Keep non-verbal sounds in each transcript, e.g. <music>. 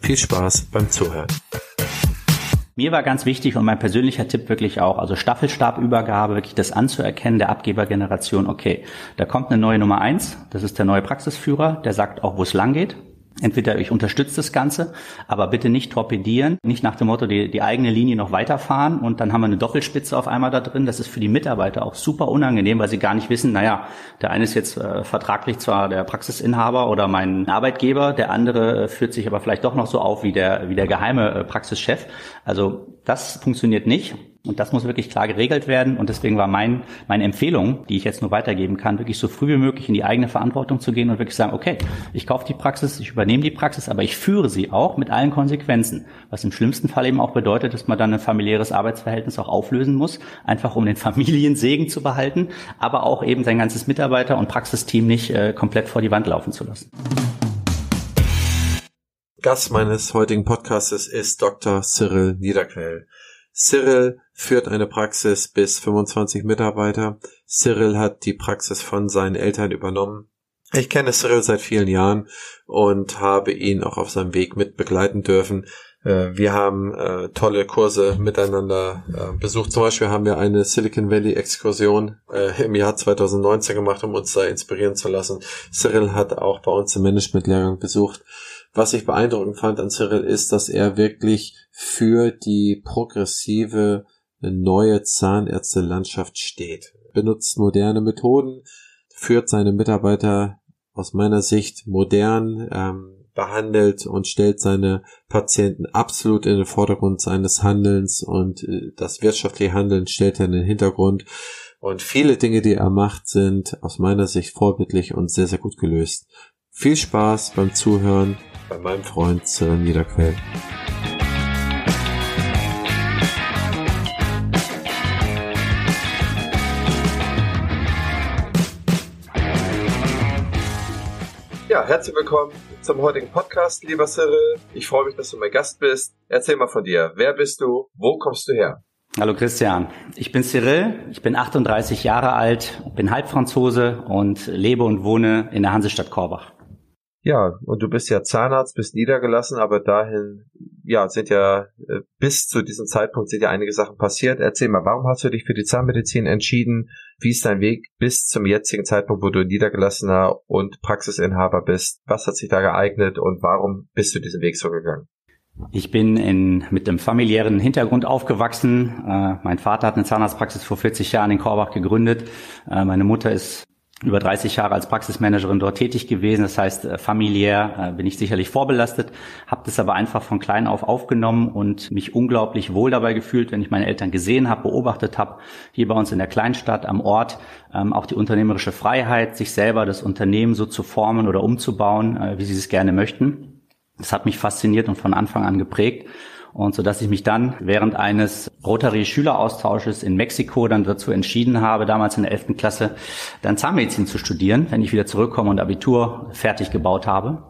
Viel Spaß beim Zuhören. Mir war ganz wichtig und mein persönlicher Tipp wirklich auch, also Staffelstabübergabe, wirklich das anzuerkennen der Abgebergeneration, okay, da kommt eine neue Nummer eins, das ist der neue Praxisführer, der sagt auch, wo es lang geht. Entweder ich unterstütze das Ganze, aber bitte nicht torpedieren, nicht nach dem Motto die, die eigene Linie noch weiterfahren und dann haben wir eine Doppelspitze auf einmal da drin. Das ist für die Mitarbeiter auch super unangenehm, weil sie gar nicht wissen, naja, der eine ist jetzt äh, vertraglich zwar der Praxisinhaber oder mein Arbeitgeber, der andere äh, führt sich aber vielleicht doch noch so auf wie der, wie der geheime äh, Praxischef. Also das funktioniert nicht. Und das muss wirklich klar geregelt werden. Und deswegen war mein, meine Empfehlung, die ich jetzt nur weitergeben kann, wirklich so früh wie möglich in die eigene Verantwortung zu gehen und wirklich sagen, okay, ich kaufe die Praxis, ich übernehme die Praxis, aber ich führe sie auch mit allen Konsequenzen. Was im schlimmsten Fall eben auch bedeutet, dass man dann ein familiäres Arbeitsverhältnis auch auflösen muss, einfach um den <laughs> Familiensegen zu behalten, aber auch eben sein ganzes Mitarbeiter- und Praxisteam nicht äh, komplett vor die Wand laufen zu lassen. Gast meines heutigen Podcasts ist Dr. Cyril Niederquell. Cyril führt eine Praxis bis 25 Mitarbeiter. Cyril hat die Praxis von seinen Eltern übernommen. Ich kenne Cyril seit vielen Jahren und habe ihn auch auf seinem Weg mit begleiten dürfen. Äh, wir haben äh, tolle Kurse miteinander äh, besucht. Zum Beispiel haben wir eine Silicon Valley Exkursion im Jahr 2019 gemacht, um uns da inspirieren zu lassen. Cyril hat auch bei uns im Management-Lehrgang besucht. Was ich beeindruckend fand an Cyril ist, dass er wirklich für die progressive neue Zahnärztelandschaft steht. Benutzt moderne Methoden, führt seine Mitarbeiter aus meiner Sicht modern, ähm, behandelt und stellt seine Patienten absolut in den Vordergrund seines Handelns und äh, das wirtschaftliche Handeln stellt er in den Hintergrund. Und viele Dinge, die er macht, sind aus meiner Sicht vorbildlich und sehr, sehr gut gelöst. Viel Spaß beim Zuhören bei meinem Freund Cyril Niederquell. Herzlich willkommen zum heutigen Podcast, lieber Cyril. Ich freue mich, dass du mein Gast bist. Erzähl mal von dir. Wer bist du? Wo kommst du her? Hallo Christian, ich bin Cyril, ich bin 38 Jahre alt, bin Halbfranzose und lebe und wohne in der Hansestadt Korbach. Ja, und du bist ja Zahnarzt, bist niedergelassen, aber dahin, ja, sind ja äh, bis zu diesem Zeitpunkt sind ja einige Sachen passiert. Erzähl mal, warum hast du dich für die Zahnmedizin entschieden? Wie ist dein Weg bis zum jetzigen Zeitpunkt, wo du Niedergelassener und Praxisinhaber bist? Was hat sich da geeignet und warum bist du diesen Weg so gegangen? Ich bin in, mit einem familiären Hintergrund aufgewachsen. Äh, mein Vater hat eine Zahnarztpraxis vor 40 Jahren in Korbach gegründet. Äh, meine Mutter ist über 30 Jahre als Praxismanagerin dort tätig gewesen. Das heißt, äh, familiär äh, bin ich sicherlich vorbelastet, habe das aber einfach von klein auf aufgenommen und mich unglaublich wohl dabei gefühlt, wenn ich meine Eltern gesehen habe, beobachtet habe, hier bei uns in der Kleinstadt am Ort, ähm, auch die unternehmerische Freiheit, sich selber das Unternehmen so zu formen oder umzubauen, äh, wie sie es gerne möchten. Das hat mich fasziniert und von Anfang an geprägt und so dass ich mich dann während eines Rotary Schüleraustausches in Mexiko dann dazu entschieden habe, damals in der 11. Klasse dann Zahnmedizin zu studieren, wenn ich wieder zurückkomme und Abitur fertig gebaut habe.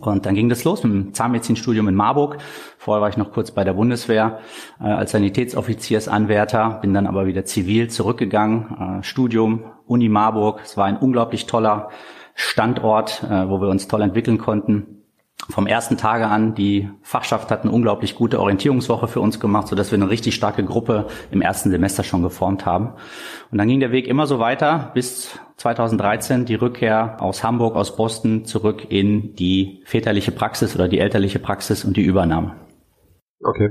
Und dann ging das los mit dem Zahnmedizinstudium in Marburg. Vorher war ich noch kurz bei der Bundeswehr äh, als Sanitätsoffiziersanwärter, bin dann aber wieder zivil zurückgegangen. Äh, Studium, Uni Marburg. Es war ein unglaublich toller Standort, äh, wo wir uns toll entwickeln konnten vom ersten Tage an. Die Fachschaft hat eine unglaublich gute Orientierungswoche für uns gemacht, sodass wir eine richtig starke Gruppe im ersten Semester schon geformt haben. Und dann ging der Weg immer so weiter bis 2013 die Rückkehr aus Hamburg, aus Boston zurück in die väterliche Praxis oder die elterliche Praxis und die Übernahme. Okay.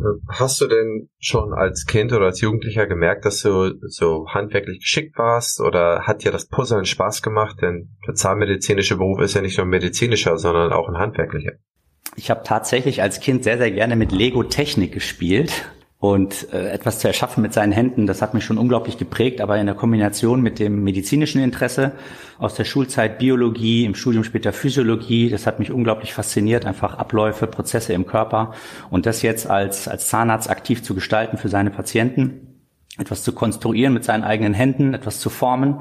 Äh, hast du denn schon als Kind oder als Jugendlicher gemerkt, dass du so handwerklich geschickt warst oder hat dir das Puzzeln Spaß gemacht? Denn der zahnmedizinische Beruf ist ja nicht nur medizinischer, sondern auch ein handwerklicher. Ich habe tatsächlich als Kind sehr, sehr gerne mit Lego-Technik gespielt. Und äh, etwas zu erschaffen mit seinen Händen, das hat mich schon unglaublich geprägt, aber in der Kombination mit dem medizinischen Interesse aus der Schulzeit Biologie, im Studium später Physiologie, das hat mich unglaublich fasziniert, einfach Abläufe, Prozesse im Körper und das jetzt als, als Zahnarzt aktiv zu gestalten für seine Patienten etwas zu konstruieren mit seinen eigenen Händen, etwas zu formen,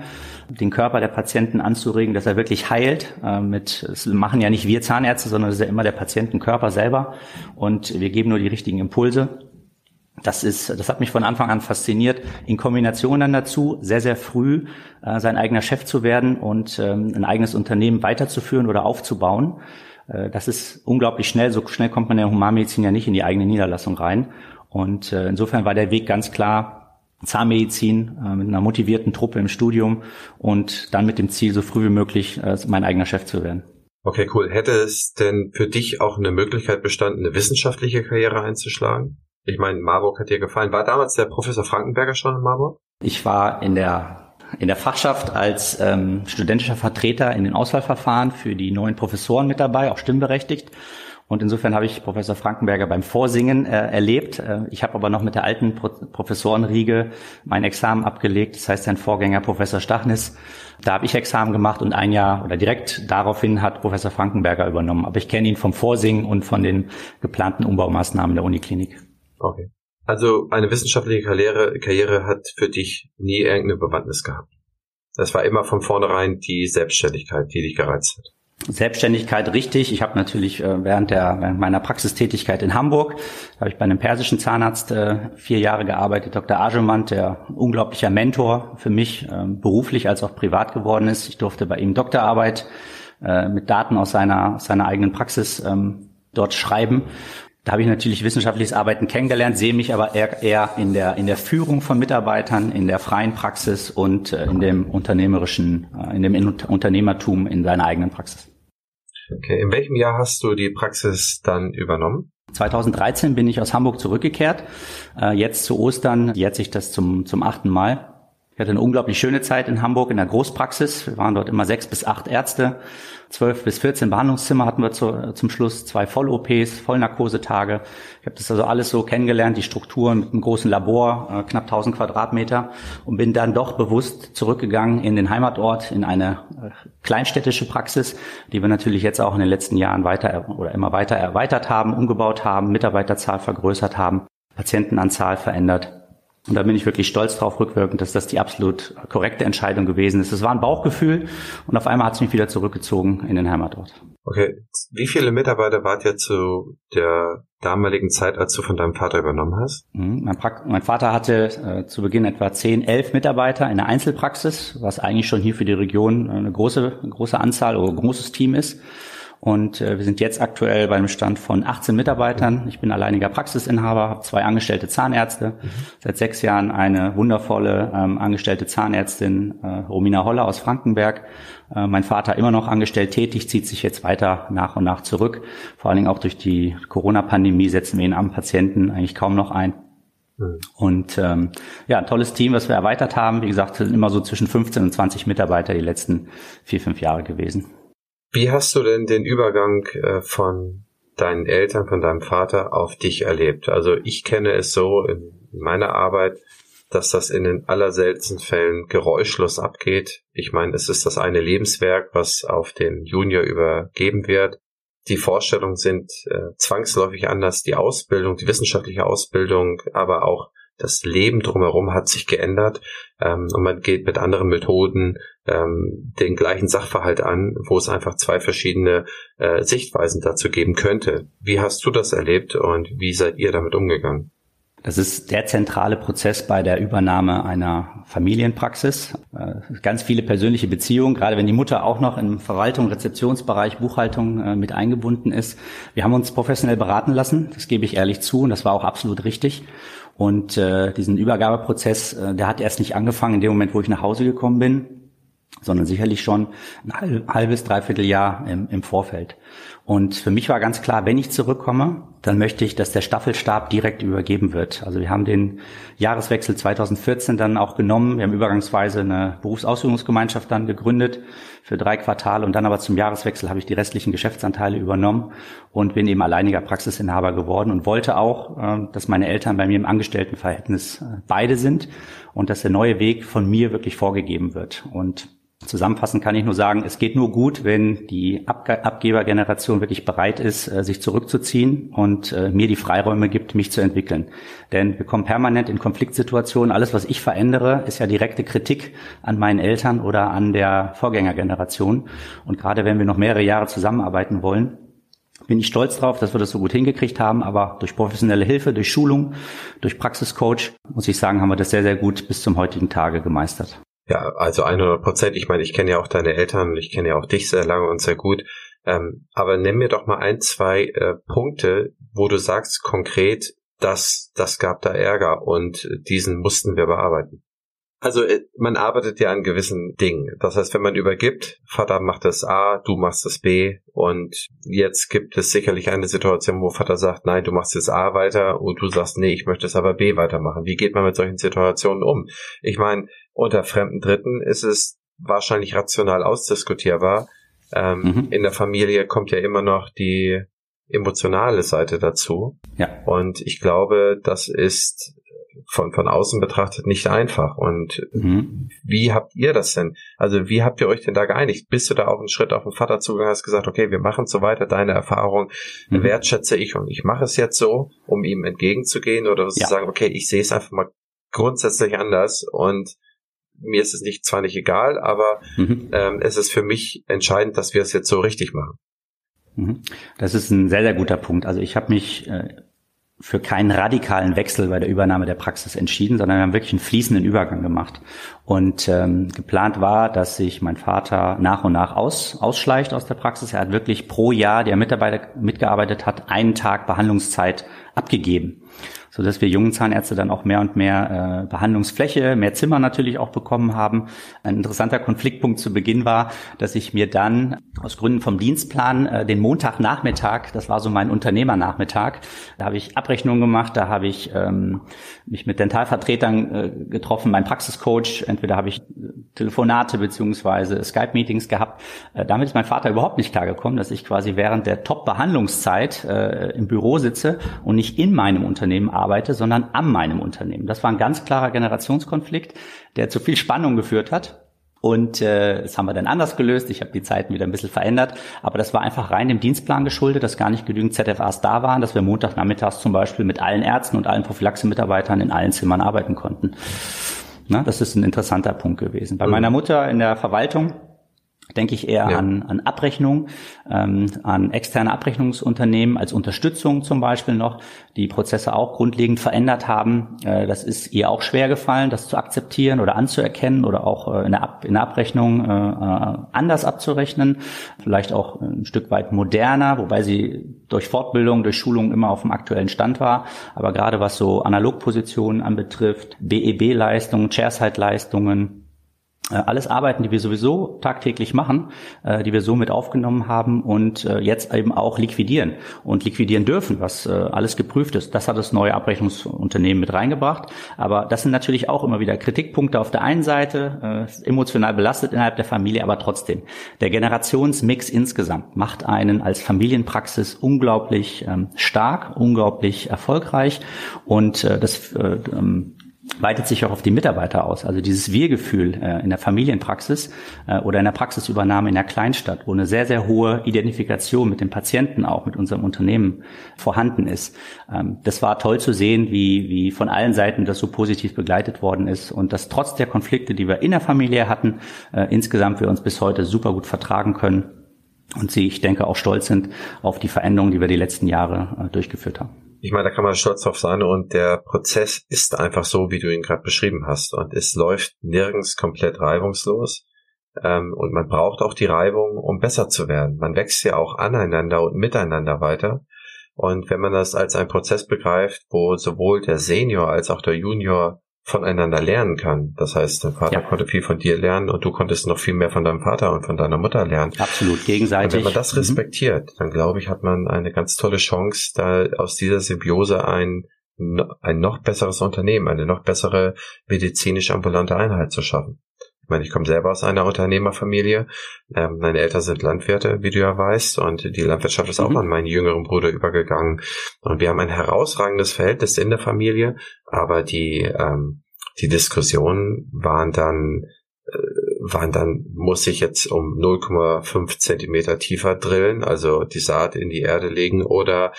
den Körper der Patienten anzuregen, dass er wirklich heilt. Äh, mit, das machen ja nicht wir Zahnärzte, sondern es ist ja immer der Patientenkörper selber und wir geben nur die richtigen Impulse. Das ist, das hat mich von Anfang an fasziniert. In Kombination dann dazu, sehr, sehr früh äh, sein eigener Chef zu werden und ähm, ein eigenes Unternehmen weiterzuführen oder aufzubauen. Äh, das ist unglaublich schnell. So schnell kommt man in der Humanmedizin ja nicht in die eigene Niederlassung rein. Und äh, insofern war der Weg ganz klar, Zahnmedizin äh, mit einer motivierten Truppe im Studium und dann mit dem Ziel, so früh wie möglich äh, mein eigener Chef zu werden. Okay, cool. Hätte es denn für dich auch eine Möglichkeit bestanden, eine wissenschaftliche Karriere einzuschlagen? Ich meine, Marburg hat dir gefallen. War damals der Professor Frankenberger schon in Marburg? Ich war in der in der Fachschaft als ähm, studentischer Vertreter in den Auswahlverfahren für die neuen Professoren mit dabei, auch stimmberechtigt. Und insofern habe ich Professor Frankenberger beim Vorsingen äh, erlebt. Äh, ich habe aber noch mit der alten Pro Professorenriege mein Examen abgelegt. Das heißt, sein Vorgänger Professor Stachnis. Da habe ich Examen gemacht und ein Jahr oder direkt daraufhin hat Professor Frankenberger übernommen. Aber ich kenne ihn vom Vorsingen und von den geplanten Umbaumaßnahmen der Uniklinik. Okay. Also eine wissenschaftliche Karriere, Karriere hat für dich nie irgendeine Bewandtnis gehabt. Das war immer von vornherein die Selbstständigkeit, die dich gereizt hat. Selbstständigkeit richtig. Ich habe natürlich äh, während der während meiner Praxistätigkeit in Hamburg habe ich bei einem persischen Zahnarzt äh, vier Jahre gearbeitet, Dr. Ajemand, der unglaublicher Mentor für mich äh, beruflich als auch privat geworden ist. Ich durfte bei ihm Doktorarbeit äh, mit Daten aus seiner aus seiner eigenen Praxis ähm, dort schreiben da habe ich natürlich wissenschaftliches Arbeiten kennengelernt, sehe mich aber eher, eher in der in der Führung von Mitarbeitern, in der freien Praxis und äh, in dem unternehmerischen, äh, in dem Unternehmertum in seiner eigenen Praxis. Okay, in welchem Jahr hast du die Praxis dann übernommen? 2013 bin ich aus Hamburg zurückgekehrt. Äh, jetzt zu Ostern jährt sich das zum zum achten Mal. Ich hatte eine unglaublich schöne Zeit in Hamburg in der Großpraxis. Wir waren dort immer sechs bis acht Ärzte 12 bis 14 Behandlungszimmer hatten wir zu, zum Schluss, zwei Voll-OPs, Vollnarkosetage. Ich habe das also alles so kennengelernt, die Strukturen mit einem großen Labor, äh, knapp 1000 Quadratmeter und bin dann doch bewusst zurückgegangen in den Heimatort, in eine äh, kleinstädtische Praxis, die wir natürlich jetzt auch in den letzten Jahren weiter oder immer weiter erweitert haben, umgebaut haben, Mitarbeiterzahl vergrößert haben, Patientenanzahl verändert. Und da bin ich wirklich stolz drauf, rückwirkend, dass das die absolut korrekte Entscheidung gewesen ist. Es war ein Bauchgefühl und auf einmal hat es mich wieder zurückgezogen in den Heimatort. Okay. Wie viele Mitarbeiter wart ihr zu der damaligen Zeit, als du von deinem Vater übernommen hast? Mhm. Mein, mein, Vater hatte äh, zu Beginn etwa 10, 11 Mitarbeiter in der Einzelpraxis, was eigentlich schon hier für die Region eine große, große Anzahl oder ein großes Team ist. Und äh, wir sind jetzt aktuell bei einem Stand von 18 Mitarbeitern. Ich bin alleiniger Praxisinhaber, habe zwei angestellte Zahnärzte. Mhm. Seit sechs Jahren eine wundervolle ähm, angestellte Zahnärztin, äh, Romina Holler aus Frankenberg. Äh, mein Vater immer noch angestellt tätig, zieht sich jetzt weiter nach und nach zurück. Vor allen Dingen auch durch die Corona-Pandemie setzen wir ihn am Patienten eigentlich kaum noch ein. Mhm. Und ähm, ja, ein tolles Team, was wir erweitert haben. Wie gesagt, sind immer so zwischen 15 und 20 Mitarbeiter die letzten vier, fünf Jahre gewesen. Wie hast du denn den Übergang äh, von deinen Eltern, von deinem Vater auf dich erlebt? Also ich kenne es so in meiner Arbeit, dass das in den allerseltensten Fällen geräuschlos abgeht. Ich meine, es ist das eine Lebenswerk, was auf den Junior übergeben wird. Die Vorstellungen sind äh, zwangsläufig anders, die Ausbildung, die wissenschaftliche Ausbildung, aber auch das Leben drumherum hat sich geändert ähm, und man geht mit anderen Methoden ähm, den gleichen Sachverhalt an, wo es einfach zwei verschiedene äh, Sichtweisen dazu geben könnte. Wie hast du das erlebt und wie seid ihr damit umgegangen? Das ist der zentrale Prozess bei der Übernahme einer Familienpraxis. Äh, ganz viele persönliche Beziehungen, gerade wenn die Mutter auch noch im Verwaltung, Rezeptionsbereich, Buchhaltung äh, mit eingebunden ist. Wir haben uns professionell beraten lassen, das gebe ich ehrlich zu, und das war auch absolut richtig. Und äh, diesen Übergabeprozess, der hat erst nicht angefangen in dem Moment, wo ich nach Hause gekommen bin, sondern sicherlich schon ein halbes, dreiviertel Jahr im, im Vorfeld. Und für mich war ganz klar, wenn ich zurückkomme, dann möchte ich, dass der Staffelstab direkt übergeben wird. Also wir haben den Jahreswechsel 2014 dann auch genommen. Wir haben übergangsweise eine Berufsausübungsgemeinschaft dann gegründet für drei Quartale und dann aber zum Jahreswechsel habe ich die restlichen Geschäftsanteile übernommen und bin eben alleiniger Praxisinhaber geworden und wollte auch, äh, dass meine Eltern bei mir im Angestelltenverhältnis äh, beide sind und dass der neue Weg von mir wirklich vorgegeben wird. Und Zusammenfassend kann ich nur sagen, es geht nur gut, wenn die Abgebergeneration wirklich bereit ist, äh, sich zurückzuziehen und äh, mir die Freiräume gibt, mich zu entwickeln. Denn wir kommen permanent in Konfliktsituationen. Alles, was ich verändere, ist ja direkte Kritik an meinen Eltern oder an der Vorgängergeneration. Und gerade wenn wir noch mehrere Jahre zusammenarbeiten wollen, bin ich stolz drauf, dass wir das so gut hingekriegt haben, aber durch professionelle Hilfe, durch Schulung, durch Praxiscoach, muss ich sagen, haben wir das sehr, sehr gut bis zum heutigen Tage gemeistert. Ja, also 100 Prozent. Ich meine, ich kenne ja auch deine Eltern, ich kenne ja auch dich sehr lange und sehr gut. Ähm, aber nenn mir doch mal ein, zwei äh, Punkte, wo du sagst konkret, dass das gab da Ärger und diesen mussten wir bearbeiten. Also äh, man arbeitet ja an gewissen Dingen. Das heißt, wenn man übergibt, Vater macht das A, du machst das B und jetzt gibt es sicherlich eine Situation, wo Vater sagt, nein, du machst jetzt A weiter und du sagst, nee, ich möchte es aber B weitermachen. Wie geht man mit solchen Situationen um? Ich meine, unter fremden Dritten ist es wahrscheinlich rational ausdiskutierbar. Ähm, mhm. In der Familie kommt ja immer noch die emotionale Seite dazu. Ja. Und ich glaube, das ist von, von außen betrachtet nicht einfach. Und mhm. wie habt ihr das denn? Also wie habt ihr euch denn da geeinigt? Bist du da auch einen Schritt auf den Vater zugegangen, hast gesagt, okay, wir machen so weiter, deine Erfahrung mhm. wertschätze ich und ich mache es jetzt so, um ihm entgegenzugehen oder ja. zu sagen, okay, ich sehe es einfach mal grundsätzlich anders und mir ist es nicht zwar nicht egal, aber mhm. ähm, es ist für mich entscheidend, dass wir es jetzt so richtig machen. Mhm. Das ist ein sehr, sehr guter Punkt. Also ich habe mich äh, für keinen radikalen Wechsel bei der Übernahme der Praxis entschieden, sondern wir haben wirklich einen fließenden Übergang gemacht. Und ähm, geplant war, dass sich mein Vater nach und nach aus, ausschleicht aus der Praxis. Er hat wirklich pro Jahr, der Mitarbeiter mitgearbeitet hat, einen Tag Behandlungszeit abgegeben so dass wir jungen Zahnärzte dann auch mehr und mehr äh, Behandlungsfläche, mehr Zimmer natürlich auch bekommen haben. Ein interessanter Konfliktpunkt zu Beginn war, dass ich mir dann aus Gründen vom Dienstplan äh, den Montagnachmittag, das war so mein Unternehmernachmittag, da habe ich Abrechnungen gemacht, da habe ich ähm, mich mit Dentalvertretern äh, getroffen, mein Praxiscoach, entweder habe ich Telefonate beziehungsweise Skype-Meetings gehabt. Äh, damit ist mein Vater überhaupt nicht klargekommen, dass ich quasi während der Top-Behandlungszeit äh, im Büro sitze und nicht in meinem Unternehmen arbeite arbeite, sondern an meinem Unternehmen. Das war ein ganz klarer Generationskonflikt, der zu viel Spannung geführt hat. Und äh, das haben wir dann anders gelöst. Ich habe die Zeiten wieder ein bisschen verändert. Aber das war einfach rein dem Dienstplan geschuldet, dass gar nicht genügend ZFAs da waren, dass wir Montagnachmittags zum Beispiel mit allen Ärzten und allen Prophylaxe-Mitarbeitern in allen Zimmern arbeiten konnten. Na, das ist ein interessanter Punkt gewesen. Bei mhm. meiner Mutter in der Verwaltung denke ich eher ja. an, an Abrechnung, ähm, an externe Abrechnungsunternehmen als Unterstützung zum Beispiel noch, die Prozesse auch grundlegend verändert haben. Äh, das ist ihr auch schwer gefallen, das zu akzeptieren oder anzuerkennen oder auch äh, in, der Ab in der Abrechnung äh, äh, anders abzurechnen, vielleicht auch ein Stück weit moderner, wobei sie durch Fortbildung, durch Schulung immer auf dem aktuellen Stand war. Aber gerade was so Analogpositionen anbetrifft, BEB-Leistungen, Chairside-Leistungen, alles Arbeiten, die wir sowieso tagtäglich machen, äh, die wir so mit aufgenommen haben und äh, jetzt eben auch liquidieren und liquidieren dürfen, was alles geprüft ist. Das hat das neue Abrechnungsunternehmen mit reingebracht. Aber das sind natürlich auch immer wieder Kritikpunkte auf der einen Seite, emotional belastet innerhalb der Familie, aber trotzdem. Der Generationsmix insgesamt macht einen als Familienpraxis unglaublich ähm, stark, unglaublich erfolgreich und das ähm, weitet sich auch auf die Mitarbeiter aus. Also dieses Wir-Gefühl äh, in der Familienpraxis äh, oder in der Praxisübernahme in der Kleinstadt, wo eine sehr, sehr hohe Identifikation mit dem Patienten auch, mit unserem Unternehmen vorhanden ist. Ähm, das war toll zu sehen, wie, wie von allen Seiten das so positiv begleitet worden ist und dass trotz der Konflikte, die wir in der Familie hatten, äh, insgesamt wir uns bis heute super gut vertragen können und sie, ich denke, auch stolz sind auf die Veränderungen, die wir die letzten Jahre äh, durchgeführt haben ich meine, da kann man stolz drauf sein und der Prozess ist einfach so, wie du ihn gerade beschrieben hast. Und es läuft nirgends komplett reibungslos. Ähm, und man braucht auch die Reibung, um besser zu werden. Man wächst ja auch aneinander und miteinander weiter. Und wenn man das als einen Prozess begreift, wo sowohl der Senior als auch der Junior voneinander lernen kann. Das heißt, dein Vater ja. konnte viel von dir lernen und du konntest noch viel mehr von deinem Vater und von deiner Mutter lernen. Absolut, gegenseitig. Und wenn man das mhm. respektiert, mhm. dann glaube ich, hat man eine ganz tolle Chance, da aus dieser Symbiose ein, ein noch besseres Unternehmen, eine noch bessere medizinisch ambulante Einheit zu schaffen. Ich meine, ich komme selber aus einer Unternehmerfamilie. Ähm, meine Eltern sind Landwirte, wie du ja weißt, und die Landwirtschaft ist auch mhm. an meinen jüngeren Bruder übergegangen. Und wir haben ein herausragendes Verhältnis in der Familie, aber die, ähm, die Diskussionen waren dann, äh, waren dann, muss ich jetzt um 0,5 Zentimeter tiefer drillen, also die Saat in die Erde legen oder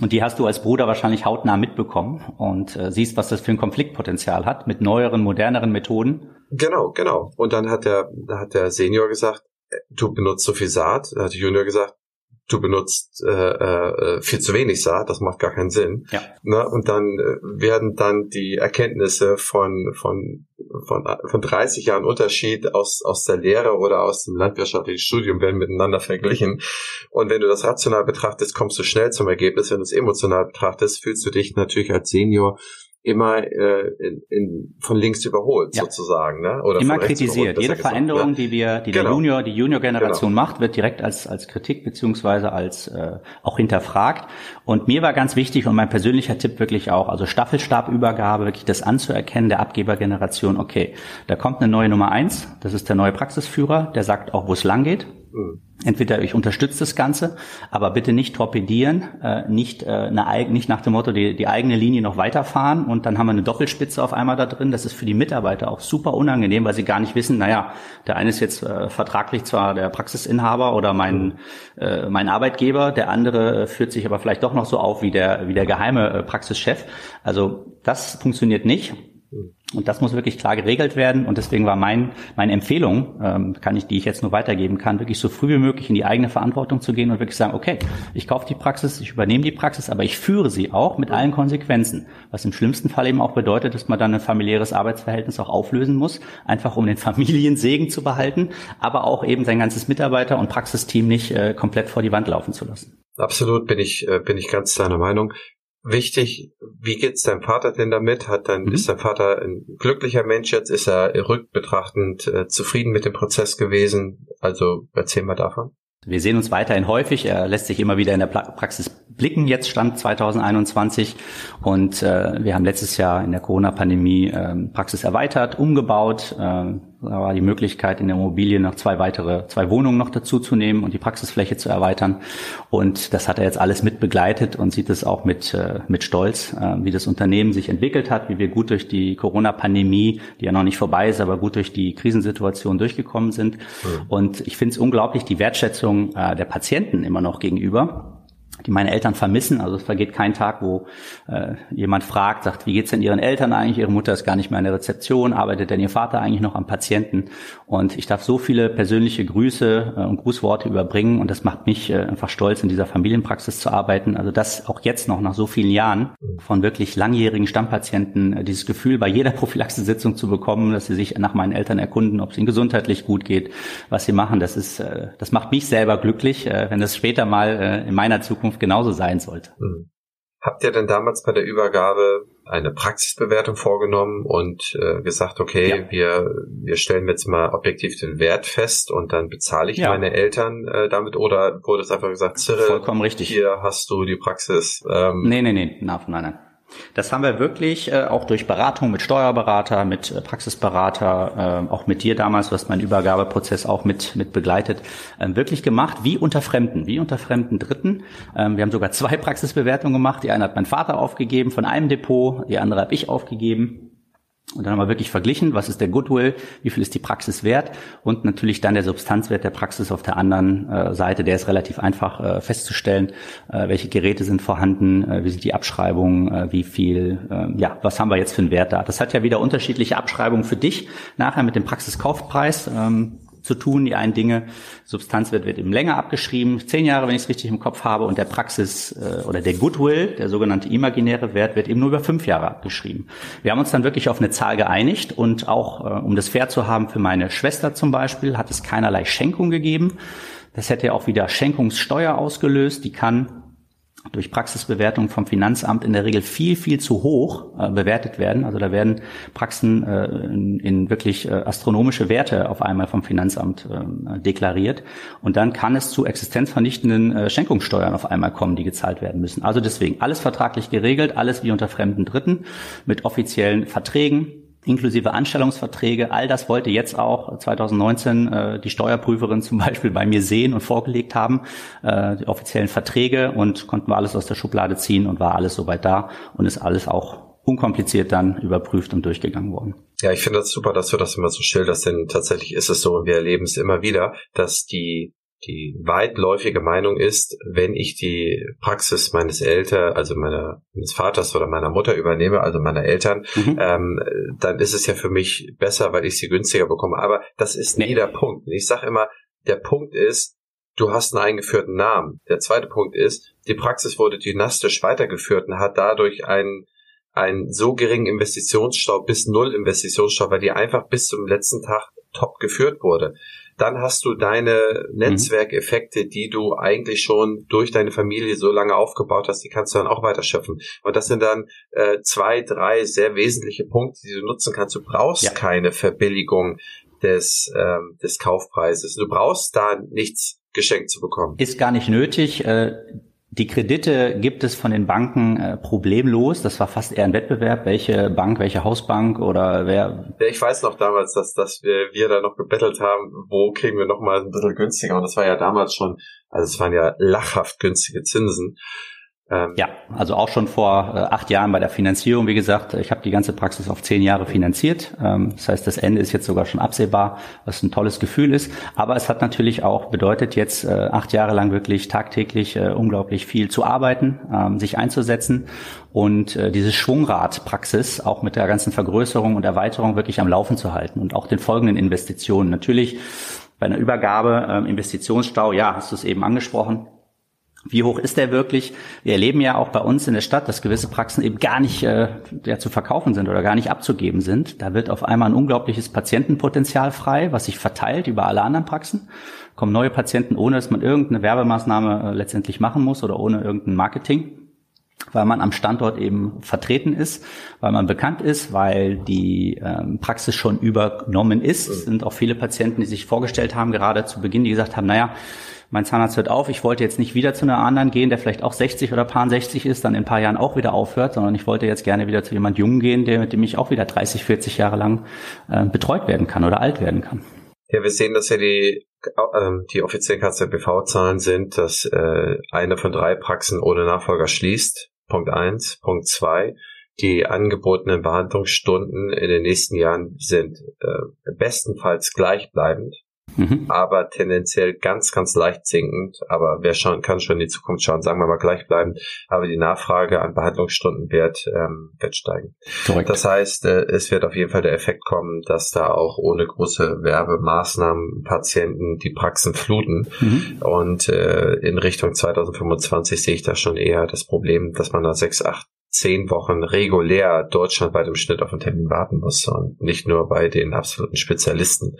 und die hast du als Bruder wahrscheinlich hautnah mitbekommen und äh, siehst, was das für ein Konfliktpotenzial hat mit neueren, moderneren Methoden. Genau, genau. Und dann hat der, hat der Senior gesagt, äh, du benutzt so viel Saat. Da hat der Junior gesagt, du benutzt äh, äh, viel zu wenig Saat, das macht gar keinen Sinn. Ja. Ne? Und dann äh, werden dann die Erkenntnisse von, von, von, von 30 Jahren Unterschied aus, aus der Lehre oder aus dem landwirtschaftlichen Studium werden miteinander verglichen. Und wenn du das rational betrachtest, kommst du schnell zum Ergebnis. Wenn du es emotional betrachtest, fühlst du dich natürlich als Senior immer äh, in, in, von links überholt ja. sozusagen, ne? Oder immer kritisiert. Jede Veränderung, ne? die wir, die genau. der Junior, die Junior-Generation genau. macht, wird direkt als als Kritik beziehungsweise als äh, auch hinterfragt. Und mir war ganz wichtig und mein persönlicher Tipp wirklich auch, also Staffelstabübergabe, wirklich das anzuerkennen der Abgebergeneration. Okay, da kommt eine neue Nummer eins, das ist der neue Praxisführer, der sagt auch, wo es lang geht. Mhm. Entweder ich unterstütze das Ganze, aber bitte nicht torpedieren, äh, nicht, äh, eine, nicht nach dem Motto die, die eigene Linie noch weiterfahren und dann haben wir eine Doppelspitze auf einmal da drin. Das ist für die Mitarbeiter auch super unangenehm, weil sie gar nicht wissen, naja, der eine ist jetzt äh, vertraglich zwar der Praxisinhaber oder mein, äh, mein Arbeitgeber, der andere führt sich aber vielleicht doch noch so auf wie der, wie der geheime äh, Praxischef. Also das funktioniert nicht. Und das muss wirklich klar geregelt werden. Und deswegen war mein, meine Empfehlung, ähm, kann ich, die ich jetzt nur weitergeben kann, wirklich so früh wie möglich in die eigene Verantwortung zu gehen und wirklich sagen, okay, ich kaufe die Praxis, ich übernehme die Praxis, aber ich führe sie auch mit allen Konsequenzen. Was im schlimmsten Fall eben auch bedeutet, dass man dann ein familiäres Arbeitsverhältnis auch auflösen muss, einfach um den <laughs> Familiensegen zu behalten, aber auch eben sein ganzes Mitarbeiter- und Praxisteam nicht äh, komplett vor die Wand laufen zu lassen. Absolut bin ich, äh, bin ich ganz deiner Meinung wichtig, wie geht's deinem Vater denn damit? Hat dann, mhm. ist dein Vater ein glücklicher Mensch jetzt? Ist er rückbetrachtend äh, zufrieden mit dem Prozess gewesen? Also erzähl mal davon. Wir sehen uns weiterhin häufig. Er lässt sich immer wieder in der Praxis blicken. Jetzt stand 2021 und äh, wir haben letztes Jahr in der Corona-Pandemie äh, Praxis erweitert, umgebaut. Äh, war die Möglichkeit, in der Immobilie noch zwei weitere, zwei Wohnungen noch dazu zu nehmen und die Praxisfläche zu erweitern. Und das hat er jetzt alles mit begleitet und sieht es auch mit, äh, mit Stolz, äh, wie das Unternehmen sich entwickelt hat, wie wir gut durch die Corona-Pandemie, die ja noch nicht vorbei ist, aber gut durch die Krisensituation durchgekommen sind. Mhm. Und ich finde es unglaublich, die Wertschätzung äh, der Patienten immer noch gegenüber die meine Eltern vermissen. Also es vergeht kein Tag, wo äh, jemand fragt, sagt, wie geht's denn Ihren Eltern eigentlich? Ihre Mutter ist gar nicht mehr in der Rezeption, arbeitet denn Ihr Vater eigentlich noch am Patienten? Und ich darf so viele persönliche Grüße äh, und Grußworte überbringen und das macht mich äh, einfach stolz, in dieser Familienpraxis zu arbeiten. Also das auch jetzt noch nach so vielen Jahren von wirklich langjährigen Stammpatienten äh, dieses Gefühl bei jeder <laughs> Prophylaxe-Sitzung zu bekommen, dass sie sich nach meinen Eltern erkunden, ob es ihnen gesundheitlich gut geht, was sie machen. Das ist, äh, das macht mich selber glücklich, äh, wenn das später mal äh, in meiner Zukunft Zukunft genauso sein sollte. Hm. Habt ihr denn damals bei der Übergabe eine Praxisbewertung vorgenommen und äh, gesagt, okay, ja. wir, wir stellen jetzt mal objektiv den Wert fest und dann bezahle ich ja. meine Eltern äh, damit oder wurde es einfach gesagt, Cyril, Vollkommen richtig. hier hast du die Praxis? Ähm, nee, nee, nee, nein, nein. Das haben wir wirklich äh, auch durch Beratung mit Steuerberater, mit äh, Praxisberater, äh, auch mit dir damals, was mein Übergabeprozess auch mit, mit begleitet, äh, wirklich gemacht, wie unter Fremden, wie unter fremden Dritten. Ähm, wir haben sogar zwei Praxisbewertungen gemacht. Die eine hat mein Vater aufgegeben von einem Depot, die andere habe ich aufgegeben. Und dann haben wir wirklich verglichen, was ist der Goodwill, wie viel ist die Praxis wert und natürlich dann der Substanzwert der Praxis auf der anderen äh, Seite. Der ist relativ einfach äh, festzustellen, äh, welche Geräte sind vorhanden, äh, wie sind die Abschreibungen, äh, wie viel, äh, ja, was haben wir jetzt für einen Wert da. Das hat ja wieder unterschiedliche Abschreibungen für dich nachher mit dem Praxiskaufpreis. Ähm, zu tun. Die einen Dinge, Substanzwert wird eben länger abgeschrieben, zehn Jahre, wenn ich es richtig im Kopf habe, und der Praxis äh, oder der Goodwill, der sogenannte imaginäre Wert, wird eben nur über fünf Jahre abgeschrieben. Wir haben uns dann wirklich auf eine Zahl geeinigt und auch, äh, um das fair zu haben, für meine Schwester zum Beispiel, hat es keinerlei Schenkung gegeben. Das hätte ja auch wieder Schenkungssteuer ausgelöst. Die kann durch Praxisbewertung vom Finanzamt in der Regel viel, viel zu hoch äh, bewertet werden. Also da werden Praxen äh, in, in, wirklich äh, astronomische Werte auf einmal vom Finanzamt äh, deklariert. Und dann kann es zu existenzvernichtenden äh, Schenkungssteuern auf einmal kommen, die gezahlt werden müssen. Also deswegen alles vertraglich geregelt, alles wie unter fremden Dritten mit offiziellen Verträgen inklusive Anstellungsverträge. All das wollte jetzt auch 2019 äh, die Steuerprüferin zum <laughs> Beispiel bei mir sehen und vorgelegt haben, äh, die offiziellen Verträge und konnten wir alles aus der Schublade ziehen und war alles soweit da und ist alles auch unkompliziert dann überprüft und durchgegangen worden. Ja, ich finde das super, dass du das immer so schilderst, denn tatsächlich ist es so und wir erleben es immer wieder, dass die die weitläufige Meinung ist, wenn ich die Praxis meines Eltern, also meiner, meines Vaters oder meiner Mutter übernehme, also meiner Eltern, mhm. ähm, dann ist es ja für mich besser, weil ich sie günstiger bekomme. Aber das ist nee. nie der Punkt. Ich sage immer, der Punkt ist, du hast einen eingeführten Namen. Der zweite Punkt ist, die Praxis wurde dynastisch weitergeführt und hat dadurch einen einen so geringen Investitionsstau bis null Investitionsstau, weil die einfach bis zum letzten Tag top geführt wurde dann hast du deine Netzwerkeffekte, die du eigentlich schon durch deine Familie so lange aufgebaut hast, die kannst du dann auch weiter schöpfen. Und das sind dann äh, zwei, drei sehr wesentliche Punkte, die du nutzen kannst. Du brauchst ja. keine Verbilligung des, ähm, des Kaufpreises. Du brauchst da nichts geschenkt zu bekommen. Ist gar nicht nötig. Äh die Kredite gibt es von den Banken äh, problemlos. Das war fast eher ein Wettbewerb, welche Bank, welche Hausbank oder wer. Ja, ich weiß noch damals, dass, dass wir, wir da noch gebettelt haben, wo kriegen wir noch mal ein bisschen günstiger. Und das war ja damals schon, also es waren ja lachhaft günstige Zinsen. Ähm, ja, also auch schon vor äh, acht Jahren bei der Finanzierung, wie gesagt, ich habe die ganze Praxis auf zehn Jahre finanziert. Ähm, das heißt, das Ende ist jetzt sogar schon absehbar, was ein tolles Gefühl ist. Aber es hat natürlich auch bedeutet, jetzt äh, acht Jahre lang wirklich tagtäglich äh, unglaublich viel zu arbeiten, ähm, sich einzusetzen und äh, diese Schwungradpraxis auch mit der ganzen Vergrößerung und Erweiterung wirklich am Laufen zu halten und auch den folgenden Investitionen. Natürlich bei einer Übergabe, äh, Investitionsstau, ja, hast du es eben angesprochen, wie hoch ist der wirklich? Wir erleben ja auch bei uns in der Stadt, dass gewisse Praxen eben gar nicht äh, ja, zu verkaufen sind oder gar nicht abzugeben sind. Da wird auf einmal ein unglaubliches Patientenpotenzial frei, was sich verteilt über alle anderen Praxen. Kommen neue Patienten, ohne dass man irgendeine Werbemaßnahme äh, letztendlich machen muss oder ohne irgendein Marketing weil man am Standort eben vertreten ist, weil man bekannt ist, weil die ähm, Praxis schon übernommen ist. Es sind auch viele Patienten, die sich vorgestellt haben, gerade zu Beginn, die gesagt haben, naja, mein Zahnarzt hört auf, ich wollte jetzt nicht wieder zu einer anderen gehen, der vielleicht auch 60 oder paar 60 ist, dann in ein paar Jahren auch wieder aufhört, sondern ich wollte jetzt gerne wieder zu jemand Jungen gehen, der mit dem ich auch wieder 30, 40 Jahre lang äh, betreut werden kann oder alt werden kann. Ja, wir sehen, dass ja die, äh, die offiziellen KZBV-Zahlen sind, dass äh, eine von drei Praxen ohne Nachfolger schließt. Punkt eins. Punkt zwei. Die angebotenen Behandlungsstunden in den nächsten Jahren sind äh, bestenfalls gleichbleibend mhm. aber tendenziell ganz, ganz leicht sinkend. Aber wer schon, kann schon in die Zukunft schauen, sagen wir mal gleichbleibend. Aber die Nachfrage an Behandlungsstunden wird, ähm, wird steigen. Korrekt. Das heißt, äh, es wird auf jeden Fall der Effekt kommen, dass da auch ohne große Werbemaßnahmen Patienten die Praxen fluten. Mhm. Und äh, in Richtung 2025 sehe ich da schon eher das Problem, dass man da sechs, acht zehn Wochen regulär deutschlandweit im Schnitt auf einen Termin warten muss und nicht nur bei den absoluten Spezialisten.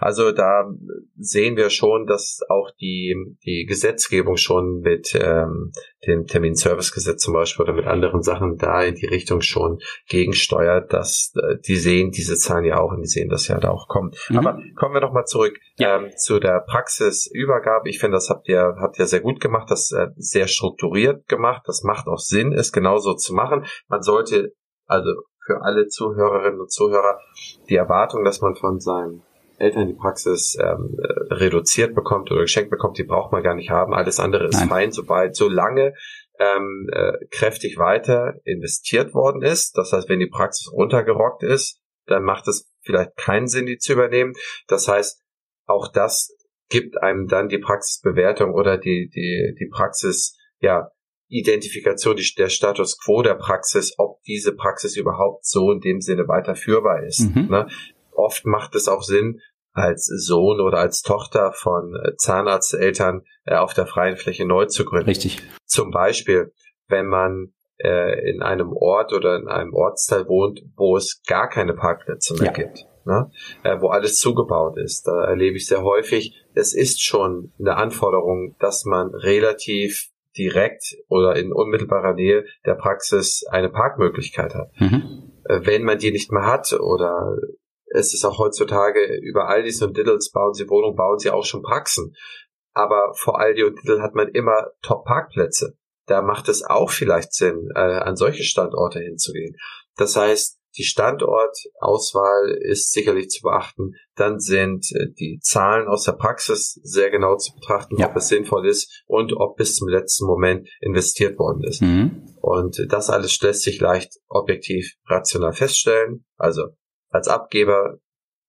Also da sehen wir schon, dass auch die, die Gesetzgebung schon mit ähm, dem Terminservicegesetz zum Beispiel oder mit anderen Sachen da in die Richtung schon gegensteuert, dass äh, die sehen diese Zahlen ja auch und die sehen das ja da auch kommen. Mhm. Aber kommen wir noch mal zurück ja. ähm, zu der Praxisübergabe. Ich finde, das habt ihr, habt ihr sehr gut gemacht, das äh, sehr strukturiert gemacht. Das macht auch Sinn, ist genauso zu machen. Man sollte also für alle Zuhörerinnen und Zuhörer die Erwartung, dass man von seinem Eltern die Praxis ähm, äh, reduziert bekommt oder geschenkt bekommt, die braucht man gar nicht haben. Alles andere ist Nein. fein, sobald, solange ähm, äh, kräftig weiter investiert worden ist. Das heißt, wenn die Praxis runtergerockt ist, dann macht es vielleicht keinen Sinn, die zu übernehmen. Das heißt, auch das gibt einem dann die Praxisbewertung oder die, die, die Praxis, ja, Identifikation, die, der Status quo der Praxis, ob diese Praxis überhaupt so in dem Sinne weiterführbar ist. Mhm. Ne? Oft macht es auch Sinn, als Sohn oder als Tochter von äh, Zahnarzteltern äh, auf der freien Fläche neu zu gründen. Richtig. Zum Beispiel, wenn man äh, in einem Ort oder in einem Ortsteil wohnt, wo es gar keine Parkplätze mehr ja. gibt. Ne? Äh, wo alles zugebaut ist. Da erlebe ich sehr häufig, es ist schon eine Anforderung, dass man relativ direkt oder in unmittelbarer Nähe der Praxis eine Parkmöglichkeit hat. Mhm. Äh, wenn man die nicht mehr hat oder es ist auch heutzutage über Aldis und Diddles bauen sie Wohnungen, bauen sie auch schon Praxen. Aber vor Aldi und Diddle hat man immer Top-Parkplätze. Da macht es auch vielleicht Sinn, äh, an solche Standorte hinzugehen. Das heißt, die Standortauswahl ist sicherlich zu beachten. Dann sind äh, die Zahlen aus der Praxis sehr genau zu betrachten, ja. ob es sinnvoll ist und ob bis zum letzten Moment investiert worden ist. Mhm. Und das alles lässt sich leicht objektiv rational feststellen. Also als Abgeber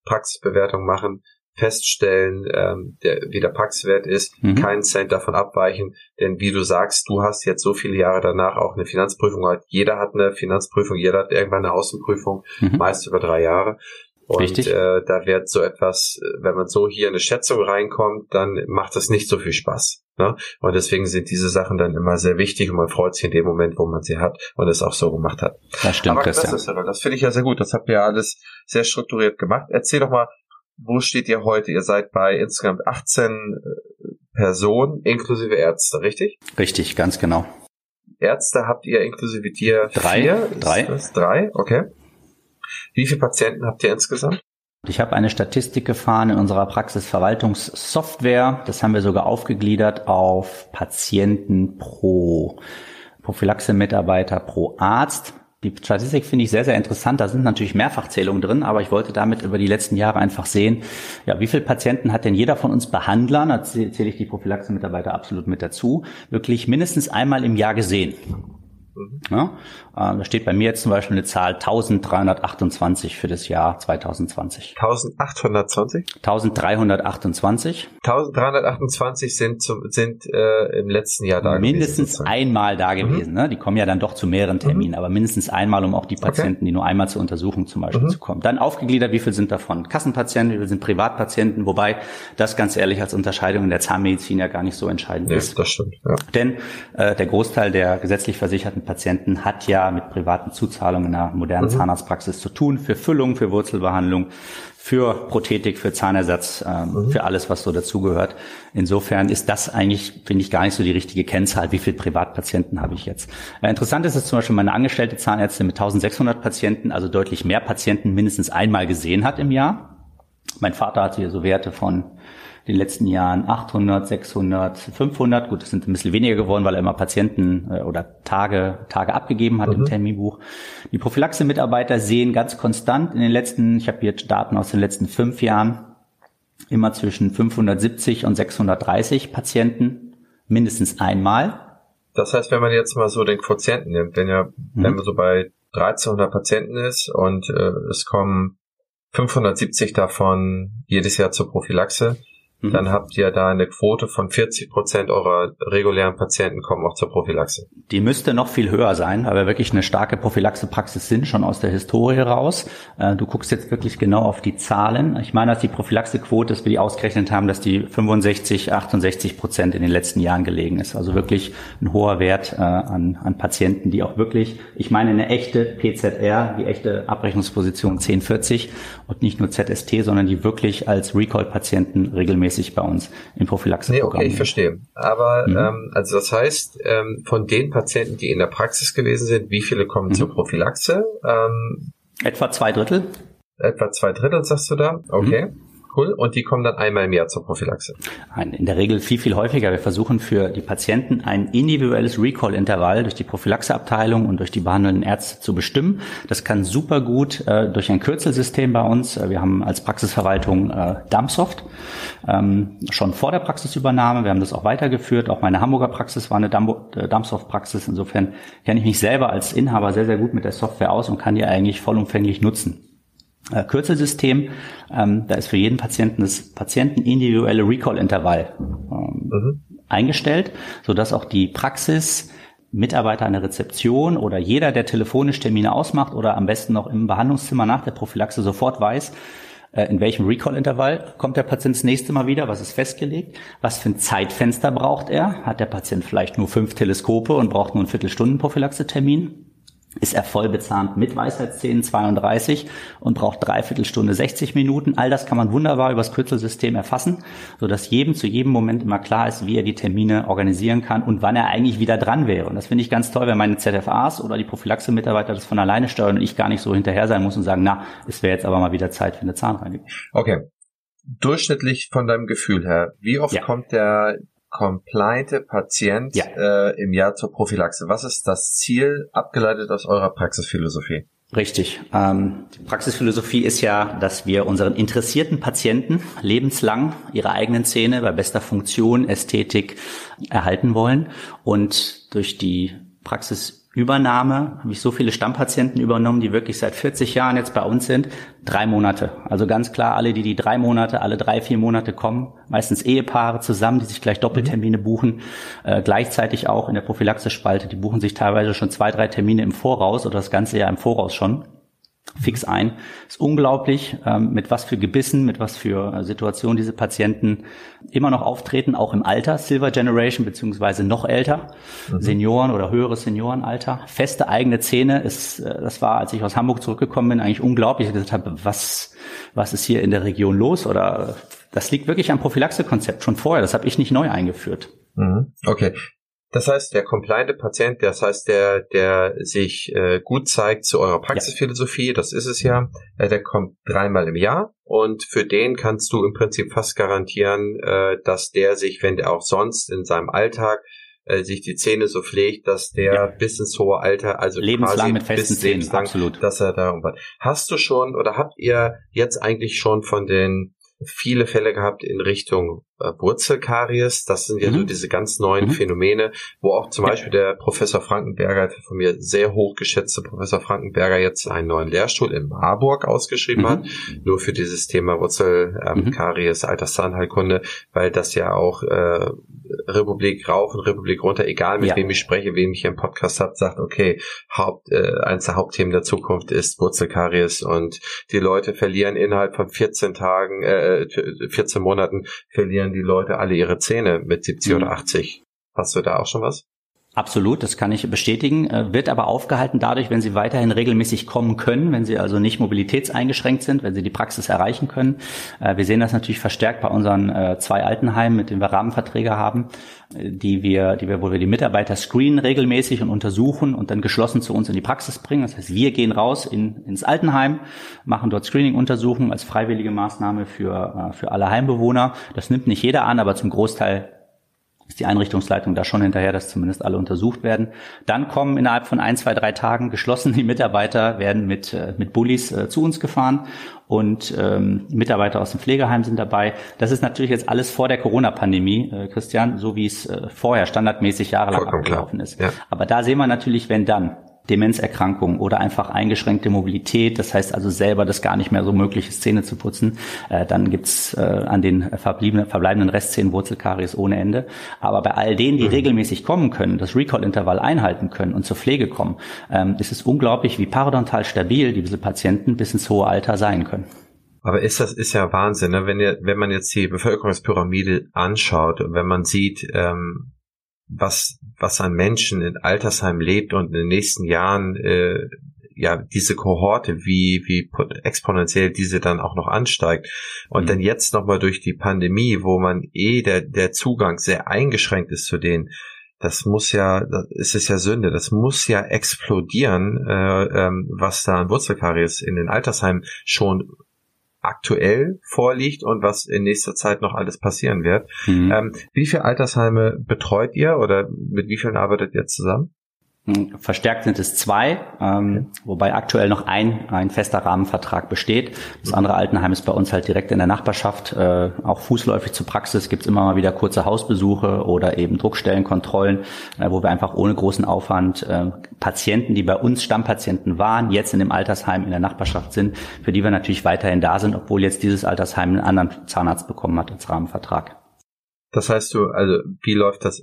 Praxisbewertung machen, feststellen, ähm, der, wie der Praxiswert ist, mhm. keinen Cent davon abweichen, denn wie du sagst, du hast jetzt so viele Jahre danach auch eine Finanzprüfung gehabt. Jeder hat eine Finanzprüfung, jeder hat irgendwann eine Außenprüfung, mhm. meist über drei Jahre. Und äh, da wird so etwas, wenn man so hier in eine Schätzung reinkommt, dann macht das nicht so viel Spaß. Ne? Und deswegen sind diese Sachen dann immer sehr wichtig und man freut sich in dem Moment, wo man sie hat und es auch so gemacht hat. Das stimmt, Aber Christian. Das, das finde ich ja sehr gut. Das habt ihr ja alles sehr strukturiert gemacht. Erzähl doch mal, wo steht ihr heute? Ihr seid bei insgesamt 18 äh, Personen inklusive Ärzte, richtig? Richtig, ganz genau. Ärzte habt ihr inklusive dir drei? Vier? Drei. Drei, okay. Wie viele Patienten habt ihr insgesamt? Ich habe eine Statistik gefahren in unserer Praxisverwaltungssoftware. Das haben wir sogar aufgegliedert auf Patienten pro Prophylaxe-Mitarbeiter pro Arzt. Die Statistik finde ich sehr, sehr interessant. Da sind natürlich Mehrfachzählungen drin, aber ich wollte damit über die letzten Jahre einfach sehen, ja, wie viele Patienten hat denn jeder von uns Behandlern, da zähle ich die Prophylaxe-Mitarbeiter absolut mit dazu, wirklich mindestens einmal im Jahr gesehen. Mhm. Ja, äh, da steht bei mir jetzt zum Beispiel eine Zahl 1328 für das Jahr 2020. 1820? 1328. 1328 sind, zum, sind äh, im letzten Jahr da Mindestens gewesen, einmal da mhm. gewesen. Mhm. Ne? Die kommen ja dann doch zu mehreren Terminen, mhm. aber mindestens einmal, um auch die Patienten, okay. die nur einmal zur Untersuchung zum Beispiel mhm. zu kommen. Dann aufgegliedert, wie viel sind davon Kassenpatienten, wie viel sind Privatpatienten, wobei das ganz ehrlich als Unterscheidung in der Zahnmedizin ja gar nicht so entscheidend nee, ist. Das stimmt. Ja. Denn äh, der Großteil der gesetzlich versicherten Patienten hat ja mit privaten Zuzahlungen in einer modernen mhm. Zahnarztpraxis zu tun, für Füllung, für Wurzelbehandlung, für Prothetik, für Zahnersatz, ähm, mhm. für alles, was so dazugehört. Insofern ist das eigentlich, finde ich, gar nicht so die richtige Kennzahl. Wie viele Privatpatienten habe ich jetzt? Äh, interessant ist, dass zum Beispiel meine angestellte Zahnärztin mit 1600 Patienten, also deutlich mehr Patienten, mindestens einmal gesehen hat im Jahr. Mein Vater hatte hier so Werte von den letzten Jahren 800, 600, 500. Gut, das sind ein bisschen weniger geworden, weil er immer Patienten äh, oder Tage, Tage abgegeben hat mhm. im Terminbuch. Die Prophylaxe-Mitarbeiter sehen ganz konstant in den letzten, ich habe hier Daten aus den letzten fünf Jahren, immer zwischen 570 und 630 Patienten, mindestens einmal. Das heißt, wenn man jetzt mal so den Quotienten nimmt, wenn ja, mhm. wenn man so bei 1300 Patienten ist und äh, es kommen 570 davon jedes Jahr zur Prophylaxe, Mhm. dann habt ihr da eine Quote von 40 Prozent eurer regulären Patienten kommen auch zur Prophylaxe. Die müsste noch viel höher sein, weil wir wirklich eine starke Prophylaxe-Praxis sind, schon aus der Historie raus. Äh, du guckst jetzt wirklich genau auf die Zahlen. Ich meine, dass die Prophylaxe-Quote, dass wir die ausgerechnet haben, dass die 65, 68 Prozent in den letzten Jahren gelegen ist. Also wirklich ein hoher Wert äh, an, an Patienten, die auch wirklich, ich meine, eine echte PZR, die echte Abrechnungsposition 1040 und nicht nur ZST, sondern die wirklich als Recall-Patienten regelmäßig regelmäßig bei uns im Prophylaxe. Nee, okay, ich verstehe. Aber mhm. ähm, also das heißt, ähm, von den Patienten, die in der Praxis gewesen sind, wie viele kommen mhm. zur Prophylaxe? Ähm, etwa zwei Drittel. Etwa zwei Drittel, sagst du da? Okay. Mhm. Cool. Und die kommen dann einmal im Jahr zur Prophylaxe? In der Regel viel, viel häufiger. Wir versuchen für die Patienten ein individuelles Recall-Intervall durch die Prophylaxeabteilung und durch die behandelnden Ärzte zu bestimmen. Das kann super gut äh, durch ein Kürzelsystem bei uns. Äh, wir haben als Praxisverwaltung äh, Dumpsoft ähm, schon vor der Praxisübernahme. Wir haben das auch weitergeführt. Auch meine Hamburger Praxis war eine äh, Dumpsoft-Praxis. Insofern kenne ich mich selber als Inhaber sehr, sehr gut mit der Software aus und kann die eigentlich vollumfänglich nutzen äh, Kürzelsystem. Ähm, da ist für jeden Patienten das patientenindividuelle Recall-Intervall ähm, mhm. eingestellt, sodass auch die Praxis Mitarbeiter an der Rezeption oder jeder, der telefonisch Termine ausmacht oder am besten noch im Behandlungszimmer nach der Prophylaxe sofort weiß, äh, in welchem Recall-Intervall kommt der Patient das nächste Mal wieder, was ist festgelegt, was für ein Zeitfenster braucht er, hat der Patient vielleicht nur fünf Teleskope und braucht nur einen Viertelstunden Prophylaxe-Termin ist er voll bezahnt mit Weisheitszähnen 32 und braucht dreiviertel Stunde 60 Minuten. All das kann man wunderbar übers Kürzelsystem erfassen, sodass jedem zu jedem Moment immer klar ist, wie er die Termine organisieren kann und wann er eigentlich wieder dran wäre. Und das finde ich ganz toll, wenn meine ZFAs oder die Prophylaxe-Mitarbeiter das von alleine steuern und ich gar nicht so hinterher sein muss und sagen, na, es wäre jetzt aber mal wieder Zeit für eine Zahnreinigung. Okay. Durchschnittlich von deinem Gefühl her, wie oft ja. kommt der compliante Patient ja. äh, im Jahr zur Prophylaxe? Was ist das Ziel, abgeleitet aus eurer Praxisphilosophie? Richtig. Ähm, die Praxisphilosophie ist ja, dass wir unseren interessierten Patienten lebenslang ihre eigenen Zähne bei bester Funktion, Ästhetik erhalten wollen. Und durch die Praxis Übernahme habe ich so viele Stammpatienten übernommen, die wirklich seit 40 Jahren jetzt bei uns sind. Drei Monate. Also ganz klar, alle, die die drei Monate, alle drei, vier Monate kommen, meistens Ehepaare zusammen, die sich gleich Doppeltermine buchen, äh, gleichzeitig auch in der Prophylaxe-Spalte, die buchen sich teilweise schon zwei, drei Termine im Voraus oder das ganze Jahr im Voraus schon fix ein. ist unglaublich, ähm, mit was für Gebissen, mit was für äh, Situationen diese Patienten immer noch auftreten, auch im Alter, Silver Generation beziehungsweise noch älter, mhm. Senioren oder höheres Seniorenalter. Feste eigene Zähne ist, äh, das war, als ich aus Hamburg zurückgekommen bin, eigentlich unglaublich. Ich gesagt habe, was, was ist hier in der Region los? Oder das liegt wirklich am Prophylaxe-Konzept schon vorher. Das habe ich nicht neu eingeführt. Mhm. Okay. Das heißt, der compliante Patient, das heißt, der, der sich äh, gut zeigt zu eurer Praxisphilosophie, ja. das ist es ja, äh, der kommt dreimal im Jahr und für den kannst du im Prinzip fast garantieren, äh, dass der sich, wenn der auch sonst in seinem Alltag äh, sich die Zähne so pflegt, dass der ja. bis ins hohe Alter, also lebenslang quasi mit festen bis Zähnen, absolut. dass er da Hast du schon oder habt ihr jetzt eigentlich schon von den viele Fälle gehabt in Richtung äh, Wurzelkaries. Das sind ja mhm. so diese ganz neuen mhm. Phänomene, wo auch zum. Beispiel der Professor Frankenberger, von mir sehr hochgeschätzte Professor Frankenberger, jetzt einen neuen Lehrstuhl in Marburg ausgeschrieben mhm. hat, nur für dieses Thema Wurzelkaries, ähm, mhm. Alterszahnheilkunde, weil das ja auch äh, Republik rauf und Republik runter, egal mit ja. wem ich spreche, wem ich hier im Podcast habe, sagt, okay, Haupt, äh, eins der Hauptthemen der Zukunft ist Wurzelkaries und die Leute verlieren innerhalb von 14 Tagen, äh, 14 Monaten verlieren die Leute alle ihre Zähne mit 70 mhm. oder 80. Hast du da auch schon was? Absolut, das kann ich bestätigen. Äh, wird aber aufgehalten dadurch, wenn Sie weiterhin regelmäßig kommen können, wenn Sie also nicht mobilitätseingeschränkt sind, wenn Sie die Praxis erreichen können. Äh, wir sehen das natürlich verstärkt bei unseren äh, zwei Altenheimen, mit denen wir Rahmenverträge haben, die wir, die wir, wo wir die Mitarbeiter screenen regelmäßig und untersuchen und dann geschlossen zu uns in die Praxis bringen. Das heißt, wir gehen raus in, ins Altenheim, machen dort Screening-Untersuchungen als freiwillige Maßnahme für, für alle Heimbewohner. Das nimmt nicht jeder an, aber zum Großteil ist die Einrichtungsleitung da schon hinterher, dass zumindest alle untersucht werden. Dann kommen innerhalb von ein, zwei, drei Tagen geschlossen die Mitarbeiter, werden mit, äh, mit Bullis äh, zu uns gefahren und ähm, Mitarbeiter aus dem Pflegeheim sind dabei. Das ist natürlich jetzt alles vor der Corona-Pandemie, äh, Christian, so wie es äh, vorher standardmäßig jahrelang Vollkommen abgelaufen klar. ist. Ja. Aber da sehen wir natürlich, wenn dann Demenzerkrankung oder einfach eingeschränkte Mobilität, das heißt also selber das gar nicht mehr so möglich ist, Zähne zu putzen, äh, dann gibt's äh, an den verbliebenen, verbleibenden Restzähnen Wurzelkaries ohne Ende. Aber bei all denen, die mhm. regelmäßig kommen können, das Recall-Intervall einhalten können und zur Pflege kommen, ähm, ist es unglaublich, wie parodontal stabil diese Patienten bis ins hohe Alter sein können. Aber ist das ist ja Wahnsinn, ne? wenn ihr, wenn man jetzt die Bevölkerungspyramide anschaut und wenn man sieht, ähm, was, was an Menschen in Altersheim lebt und in den nächsten Jahren äh, ja diese Kohorte, wie, wie exponentiell diese dann auch noch ansteigt. Und mhm. dann jetzt nochmal durch die Pandemie, wo man eh der, der Zugang sehr eingeschränkt ist zu denen, das muss ja, das ist es ja Sünde, das muss ja explodieren, äh, ähm, was da an Wurzelkaries in den Altersheimen schon aktuell vorliegt und was in nächster Zeit noch alles passieren wird. Mhm. Ähm, wie viele Altersheime betreut ihr oder mit wie vielen arbeitet ihr zusammen? Verstärkt sind es zwei, ähm, okay. wobei aktuell noch ein, ein fester Rahmenvertrag besteht. Das andere Altenheim ist bei uns halt direkt in der Nachbarschaft, äh, auch fußläufig zur Praxis. Gibt es immer mal wieder kurze Hausbesuche oder eben Druckstellenkontrollen, äh, wo wir einfach ohne großen Aufwand äh, Patienten, die bei uns Stammpatienten waren, jetzt in dem Altersheim in der Nachbarschaft sind, für die wir natürlich weiterhin da sind, obwohl jetzt dieses Altersheim einen anderen Zahnarzt bekommen hat als Rahmenvertrag. Das heißt du, also wie läuft das?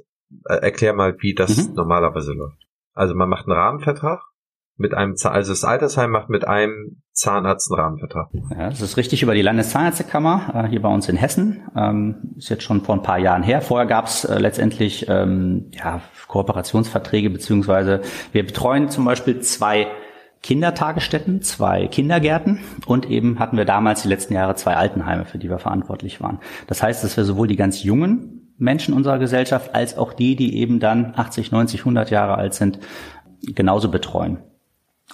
Äh, erklär mal, wie das mhm. normalerweise läuft. Also man macht einen Rahmenvertrag mit einem, also das Altersheim macht mit einem Zahnarzt einen Rahmenvertrag? Ja, das ist richtig über die Landeszahnärztekammer äh, hier bei uns in Hessen. Ähm, ist jetzt schon vor ein paar Jahren her. Vorher gab es äh, letztendlich ähm, ja, Kooperationsverträge beziehungsweise wir betreuen zum Beispiel zwei Kindertagesstätten, zwei Kindergärten und eben hatten wir damals die letzten Jahre zwei Altenheime, für die wir verantwortlich waren. Das heißt, dass wir sowohl die ganz jungen Menschen unserer Gesellschaft als auch die, die eben dann 80, 90, 100 Jahre alt sind, genauso betreuen.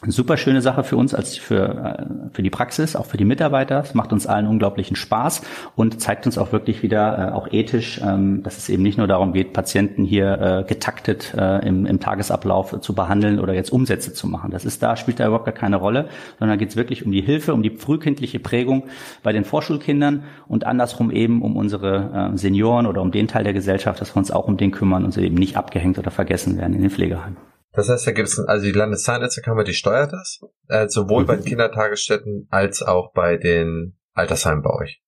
Super schöne Sache für uns als für, äh, für die Praxis, auch für die Mitarbeiter. Es macht uns allen unglaublichen Spaß und zeigt uns auch wirklich wieder, äh, auch ethisch, ähm, dass es eben nicht nur darum geht, Patienten hier äh, getaktet im, im Tagesablauf zu behandeln oder jetzt Umsätze zu machen. Das ist da, spielt da überhaupt gar keine Rolle, sondern geht es wirklich um die Hilfe, um die frühkindliche Prägung bei den Vorschulkindern und andersrum eben um unsere Senioren oder um den Teil der Gesellschaft, dass wir uns auch um den kümmern und sie eben nicht abgehängt oder vergessen werden in den Pflegeheimen. Das heißt, da gibt es, also die Landeszahnärztekammer, die steuert das, äh, sowohl mhm. bei den Kindertagesstätten als auch bei den Altersheimen bei euch.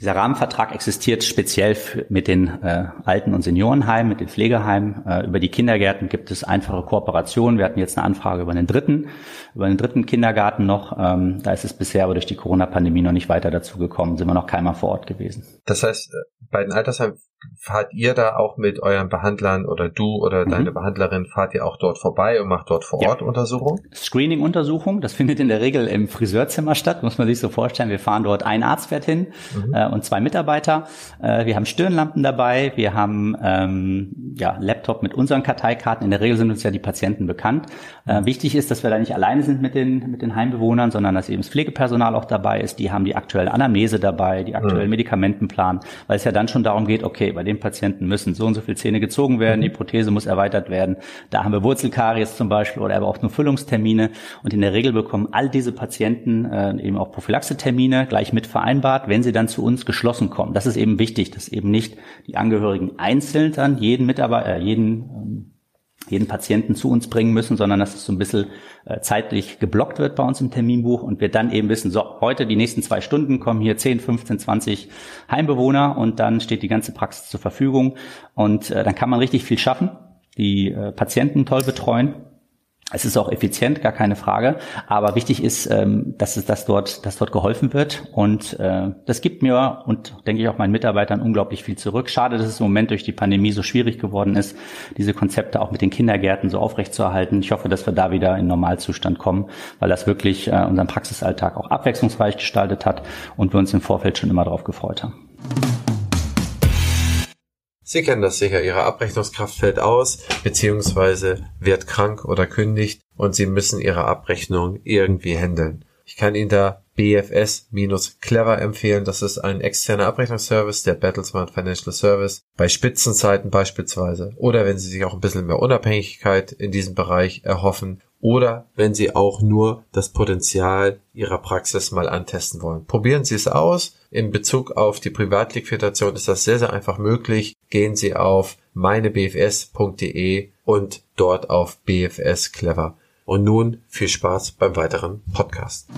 Dieser Rahmenvertrag existiert speziell mit den äh, Alten- und Seniorenheimen, mit den Pflegeheimen. Äh, über die Kindergärten gibt es einfache Kooperationen. Wir hatten jetzt eine Anfrage über den dritten, über den dritten Kindergarten noch. Ähm, da ist es bisher aber durch die Corona-Pandemie noch nicht weiter dazu gekommen. Sind wir noch keinmal vor Ort gewesen. Das heißt, äh, bei den Altersheimen fahrt ihr da auch mit euren Behandlern oder du oder mhm. deine Behandlerin fahrt ihr auch dort vorbei und macht dort vor Ort ja. Untersuchungen? Screening-Untersuchung, das findet in der Regel im Friseurzimmer statt, muss man sich so vorstellen. Wir fahren dort, ein Arzt fährt hin mhm. äh, und zwei Mitarbeiter. Äh, wir haben Stirnlampen dabei, wir haben ähm, ja, Laptop mit unseren Karteikarten. In der Regel sind uns ja die Patienten bekannt. Äh, wichtig ist, dass wir da nicht alleine sind mit den, mit den Heimbewohnern, sondern dass eben das Pflegepersonal auch dabei ist. Die haben die aktuelle Anamnese dabei, die aktuellen mhm. Medikamentenplan, weil es ja dann schon darum geht, okay, bei dem Patienten müssen so und so viele Zähne gezogen werden, die mhm. Prothese muss erweitert werden. Da haben wir Wurzelkaries zum Beispiel oder aber auch nur Füllungstermine. Und in der Regel bekommen all diese Patienten äh, eben auch Prophylaxetermine gleich mit vereinbart, wenn sie dann zu uns geschlossen kommen. Das ist eben wichtig, dass eben nicht die Angehörigen einzeln dann jeden Mitarbeiter, äh, jeden ähm, jeden Patienten zu uns bringen müssen, sondern dass es so ein bisschen äh, zeitlich geblockt wird bei uns im Terminbuch und wir dann eben wissen, so, heute die nächsten zwei Stunden kommen hier 10, 15, 20 Heimbewohner und dann steht die ganze Praxis zur Verfügung. Und äh, dann kann man richtig viel schaffen, die äh, Patienten toll betreuen es ist auch effizient, gar keine Frage. Aber wichtig ist, ähm, dass es, dass dort, dass dort geholfen wird. Und äh, das gibt mir und denke ich auch meinen Mitarbeitern unglaublich viel zurück. Schade, dass es im Moment durch die Pandemie so schwierig geworden ist, diese Konzepte auch mit den Kindergärten so aufrechtzuerhalten. Ich hoffe, dass wir da wieder in Normalzustand kommen, weil das wirklich äh, unseren Praxisalltag auch abwechslungsreich gestaltet hat und wir uns im Vorfeld schon immer darauf gefreut haben. Sie kennen das sicher, Ihre Abrechnungskraft fällt aus, beziehungsweise wird krank oder kündigt und Sie müssen Ihre Abrechnung irgendwie handeln. Ich kann Ihnen da BFS-Clever empfehlen. Das ist ein externer Abrechnungsservice, der Battlesmart Financial Service, bei Spitzenzeiten beispielsweise. Oder wenn Sie sich auch ein bisschen mehr Unabhängigkeit in diesem Bereich erhoffen oder wenn Sie auch nur das Potenzial Ihrer Praxis mal antesten wollen. Probieren Sie es aus. In Bezug auf die Privatliquidation ist das sehr, sehr einfach möglich. Gehen Sie auf meinebfs.de und dort auf BFS Clever. Und nun viel Spaß beim weiteren Podcast.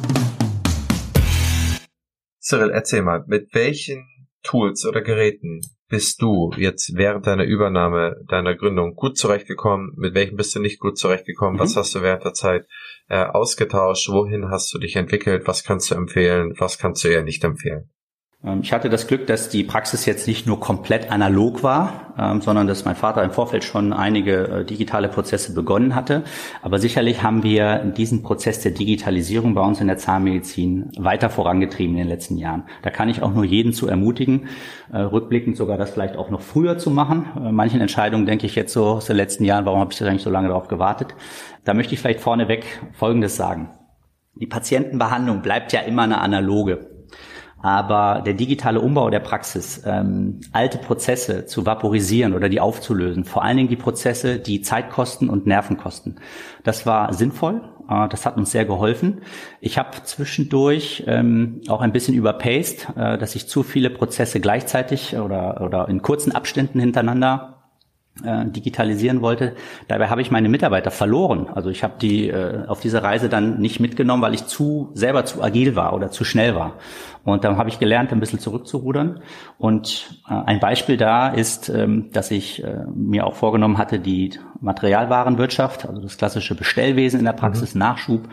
Cyril, erzähl mal, mit welchen Tools oder Geräten bist du jetzt während deiner Übernahme, deiner Gründung gut zurechtgekommen? Mit welchen bist du nicht gut zurechtgekommen? Mhm. Was hast du während der Zeit äh, ausgetauscht? Wohin hast du dich entwickelt? Was kannst du empfehlen? Was kannst du eher nicht empfehlen? Ähm, ich hatte das Glück, dass die Praxis jetzt nicht nur komplett analog war, ähm, sondern dass mein Vater im Vorfeld schon einige äh, digitale Prozesse begonnen hatte. Aber sicherlich haben wir diesen Prozess der Digitalisierung bei uns in der Zahnmedizin weiter vorangetrieben in den letzten Jahren. Da kann ich auch nur jeden zu ermutigen, äh, rückblickend sogar das vielleicht auch noch früher zu machen. Äh, manchen Entscheidungen denke ich jetzt so aus den letzten Jahren, warum habe ich da eigentlich so lange darauf gewartet? Da möchte ich vielleicht vorneweg Folgendes sagen. Die Patientenbehandlung bleibt ja immer eine analoge. Aber der digitale Umbau der Praxis, ähm, alte Prozesse zu vaporisieren oder die aufzulösen, vor allen Dingen die Prozesse, die Zeit kosten und Nerven kosten, das war sinnvoll. Äh, das hat uns sehr geholfen. Ich habe zwischendurch ähm, auch ein bisschen überpaced, äh, dass ich zu viele Prozesse gleichzeitig oder, oder in kurzen Abständen hintereinander äh, digitalisieren wollte. Dabei habe ich meine Mitarbeiter verloren. Also ich habe die äh, auf diese Reise dann nicht mitgenommen, weil ich zu selber zu agil war oder zu schnell war. Und dann habe ich gelernt, ein bisschen zurückzurudern. Und äh, ein Beispiel da ist, ähm, dass ich äh, mir auch vorgenommen hatte, die Materialwarenwirtschaft, also das klassische Bestellwesen in der Praxis, mhm. Nachschub,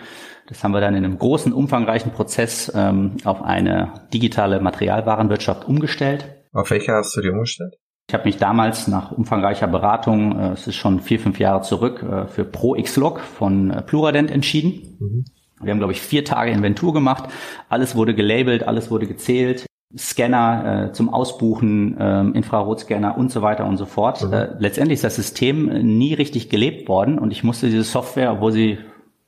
das haben wir dann in einem großen, umfangreichen Prozess ähm, auf eine digitale Materialwarenwirtschaft umgestellt. Auf welche hast du die umgestellt? Ich habe mich damals nach umfangreicher Beratung, äh, es ist schon vier, fünf Jahre zurück, äh, für ProXlog von äh, Pluradent entschieden. Mhm. Wir haben, glaube ich, vier Tage Inventur gemacht. Alles wurde gelabelt, alles wurde gezählt. Scanner äh, zum Ausbuchen, äh, Infrarotscanner und so weiter und so fort. Mhm. Äh, letztendlich ist das System nie richtig gelebt worden und ich musste diese Software, obwohl sie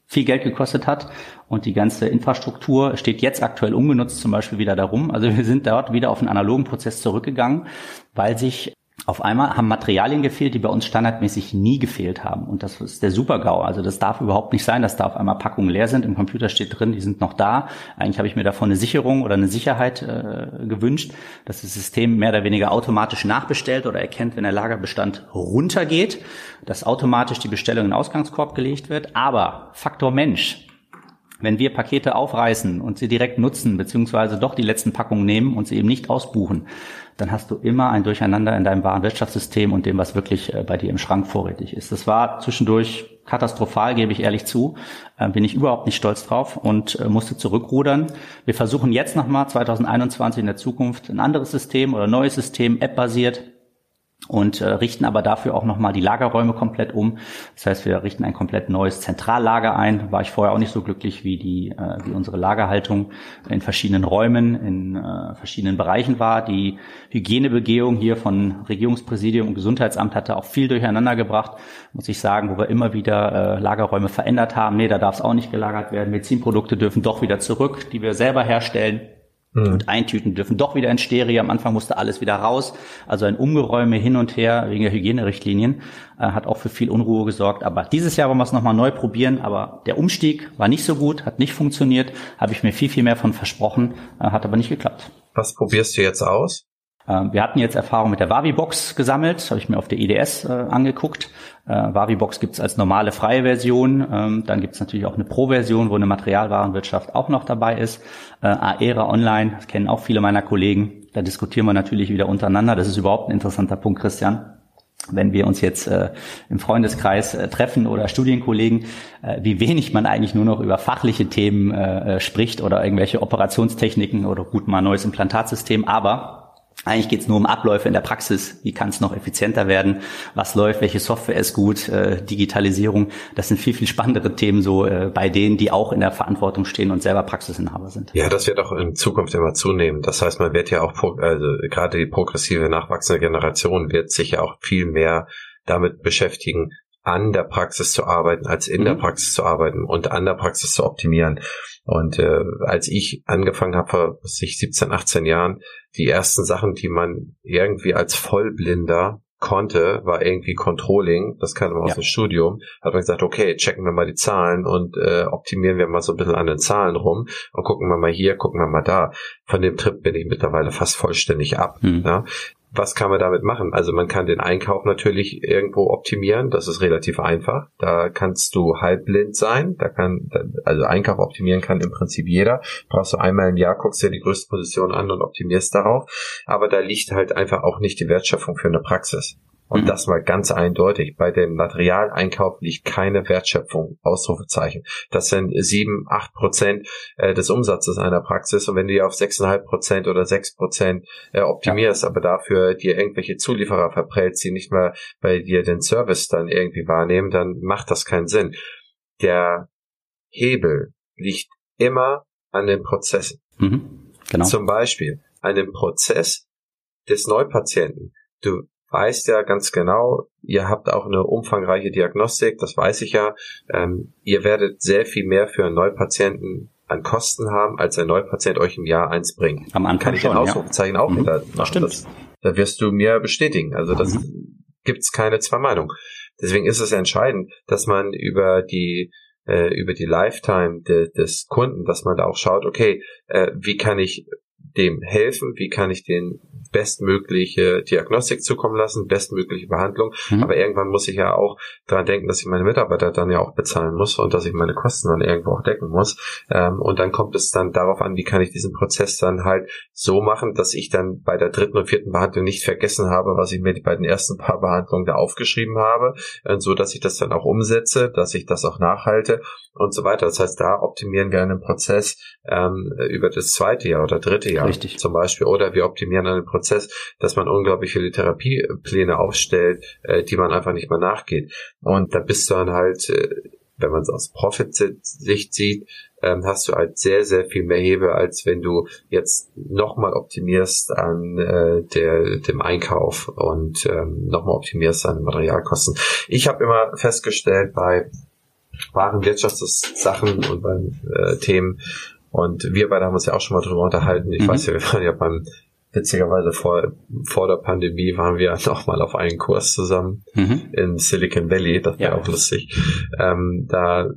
viel Geld gekostet hat und die ganze Infrastruktur steht jetzt aktuell ungenutzt zum Beispiel wieder darum. Also wir sind dort wieder auf einen analogen Prozess zurückgegangen, weil sich auf einmal haben Materialien gefehlt, die bei uns standardmäßig nie gefehlt haben. Und das ist der Super-GAU. Also das darf überhaupt nicht sein, dass da auf einmal Packungen leer sind. Im Computer steht drin, die sind noch da. Eigentlich habe ich mir davon eine Sicherung oder eine Sicherheit äh, gewünscht, dass das System mehr oder weniger automatisch nachbestellt oder erkennt, wenn der Lagerbestand runtergeht, dass automatisch die Bestellung in den Ausgangskorb gelegt wird. Aber Faktor Mensch, wenn wir Pakete aufreißen und sie direkt nutzen, beziehungsweise doch die letzten Packungen nehmen und sie eben nicht ausbuchen, dann hast du immer ein Durcheinander in deinem Warenwirtschaftssystem und dem, was wirklich äh, bei dir im Schrank vorrätig ist. Das war zwischendurch katastrophal, gebe ich ehrlich zu. Äh, bin ich überhaupt nicht stolz drauf und äh, musste zurückrudern. Wir versuchen jetzt nochmal 2021 in der Zukunft ein anderes System oder neues System, App-basiert, und äh, richten aber dafür auch nochmal die Lagerräume komplett um. Das heißt, wir richten ein komplett neues Zentrallager ein. War ich vorher auch nicht so glücklich, wie die äh, wie unsere Lagerhaltung in verschiedenen Räumen, in äh, verschiedenen Bereichen war. Die Hygienebegehung hier von Regierungspräsidium und Gesundheitsamt hatte auch viel durcheinander gebracht, muss ich sagen, wo wir immer wieder äh, Lagerräume verändert haben. Nee, da darf es auch nicht gelagert werden. Medizinprodukte dürfen doch wieder zurück, die wir selber herstellen mhm. und eintüten dürfen doch wieder in Stereo. Am Anfang musste alles wieder raus. Also ein Umgeräume hin und her wegen der Hygienerichtlinien äh, hat auch für viel Unruhe gesorgt. Aber dieses Jahr wollen wir es nochmal neu probieren. Aber der Umstieg war nicht so gut, hat nicht funktioniert. Habe ich mir viel, viel mehr von versprochen, äh, hat aber nicht geklappt. Was probierst du jetzt aus? Ähm, wir hatten jetzt Erfahrung mit der Wavi-Box gesammelt, habe ich mir auf der IDS äh, angeguckt. Äh, Wavi-Box gibt es als normale freie Version. Ähm, dann gibt es natürlich auch eine Pro-Version, wo eine Materialwarenwirtschaft auch noch dabei ist. Äh, Aera Online, das kennen auch viele meiner Kollegen. Da diskutieren wir natürlich wieder untereinander. Das ist überhaupt ein interessanter Punkt, Christian wenn wir uns jetzt äh, im Freundeskreis äh, treffen oder Studienkollegen, äh, wie wenig man eigentlich nur noch über fachliche Themen äh, äh spricht oder irgendwelche Operationstechniken oder gut mal neues Implantatsystem. Aber eigentlich geht es nur um Abläufe in der Praxis. Wie kann es noch effizienter werden? Was läuft? Welche Software ist gut? Äh, Digitalisierung. Das sind viel, viel spannendere Themen so äh, bei denen, die auch in der Verantwortung stehen und selber Praxisinhaber sind. Ja, das wird auch in Zukunft immer zunehmen. Das heißt, man wird ja auch, also gerade die progressive nachwachsende Generation wird sich ja auch viel mehr damit beschäftigen, an der Praxis zu arbeiten, als in mhm. der Praxis zu arbeiten und an der Praxis zu optimieren. Und äh, als ich angefangen habe vor sich 17, 18 Jahren, die ersten Sachen, die man irgendwie als Vollblinder konnte, war irgendwie Controlling, das kannte man aus ja. dem Studium, hat man gesagt, okay, checken wir mal die Zahlen und äh, optimieren wir mal so ein bisschen an den Zahlen rum und gucken wir mal hier, gucken wir mal da. Von dem Trip bin ich mittlerweile fast vollständig ab. Hm. Ja was kann man damit machen? Also man kann den Einkauf natürlich irgendwo optimieren, das ist relativ einfach. Da kannst du halbblind sein, da kann, also Einkauf optimieren kann im Prinzip jeder. Brauchst du einmal im Jahr, guckst dir die größte Position an und optimierst darauf. Aber da liegt halt einfach auch nicht die Wertschöpfung für eine Praxis. Und mhm. das mal ganz eindeutig. Bei dem Materialeinkauf liegt keine Wertschöpfung. Ausrufezeichen. Das sind sieben, acht Prozent äh, des Umsatzes einer Praxis. Und wenn du die auf sechseinhalb Prozent oder sechs Prozent äh, optimierst, ja. aber dafür dir irgendwelche Zulieferer verprellst, die nicht mehr bei dir den Service dann irgendwie wahrnehmen, dann macht das keinen Sinn. Der Hebel liegt immer an den Prozessen. Mhm. Genau. Zum Beispiel an dem Prozess des Neupatienten. Du weißt ja ganz genau, ihr habt auch eine umfangreiche Diagnostik, das weiß ich ja. Ähm, ihr werdet sehr viel mehr für einen Neupatienten an Kosten haben, als ein Neupatient euch im Jahr eins bringt. Am Anfang Kann ich schon, den Ausrufezeichen ja. auch mhm. wieder machen. Das stimmt. Das, da wirst du mir bestätigen. Also das mhm. gibt's keine zwei Meinungen. Deswegen ist es entscheidend, dass man über die äh, über die Lifetime de, des Kunden, dass man da auch schaut, okay, äh, wie kann ich dem helfen, wie kann ich den bestmögliche Diagnostik zukommen lassen, bestmögliche Behandlung. Mhm. Aber irgendwann muss ich ja auch daran denken, dass ich meine Mitarbeiter dann ja auch bezahlen muss und dass ich meine Kosten dann irgendwo auch decken muss. Ähm, und dann kommt es dann darauf an, wie kann ich diesen Prozess dann halt so machen, dass ich dann bei der dritten und vierten Behandlung nicht vergessen habe, was ich mir bei den ersten paar Behandlungen da aufgeschrieben habe, äh, so dass ich das dann auch umsetze, dass ich das auch nachhalte und so weiter. Das heißt, da optimieren wir einen Prozess ähm, über das zweite Jahr oder dritte Jahr Richtig. zum Beispiel. Oder wir optimieren einen Prozess, dass man unglaublich viele Therapiepläne aufstellt, äh, die man einfach nicht mehr nachgeht. Und da bist du dann halt, äh, wenn man es aus Profit-Sicht sieht, ähm, hast du halt sehr, sehr viel mehr Hebel, als wenn du jetzt nochmal optimierst an äh, der, dem Einkauf und ähm, nochmal optimierst an Materialkosten. Ich habe immer festgestellt bei Warenwirtschaftssachen und bei äh, Themen, und wir beide haben uns ja auch schon mal drüber unterhalten. Ich mhm. weiß ja, wir waren ja beim, witzigerweise vor, vor der Pandemie waren wir <laughs> noch mal auf einen Kurs zusammen mhm. in Silicon Valley. Das wäre ja. auch lustig. Ähm, da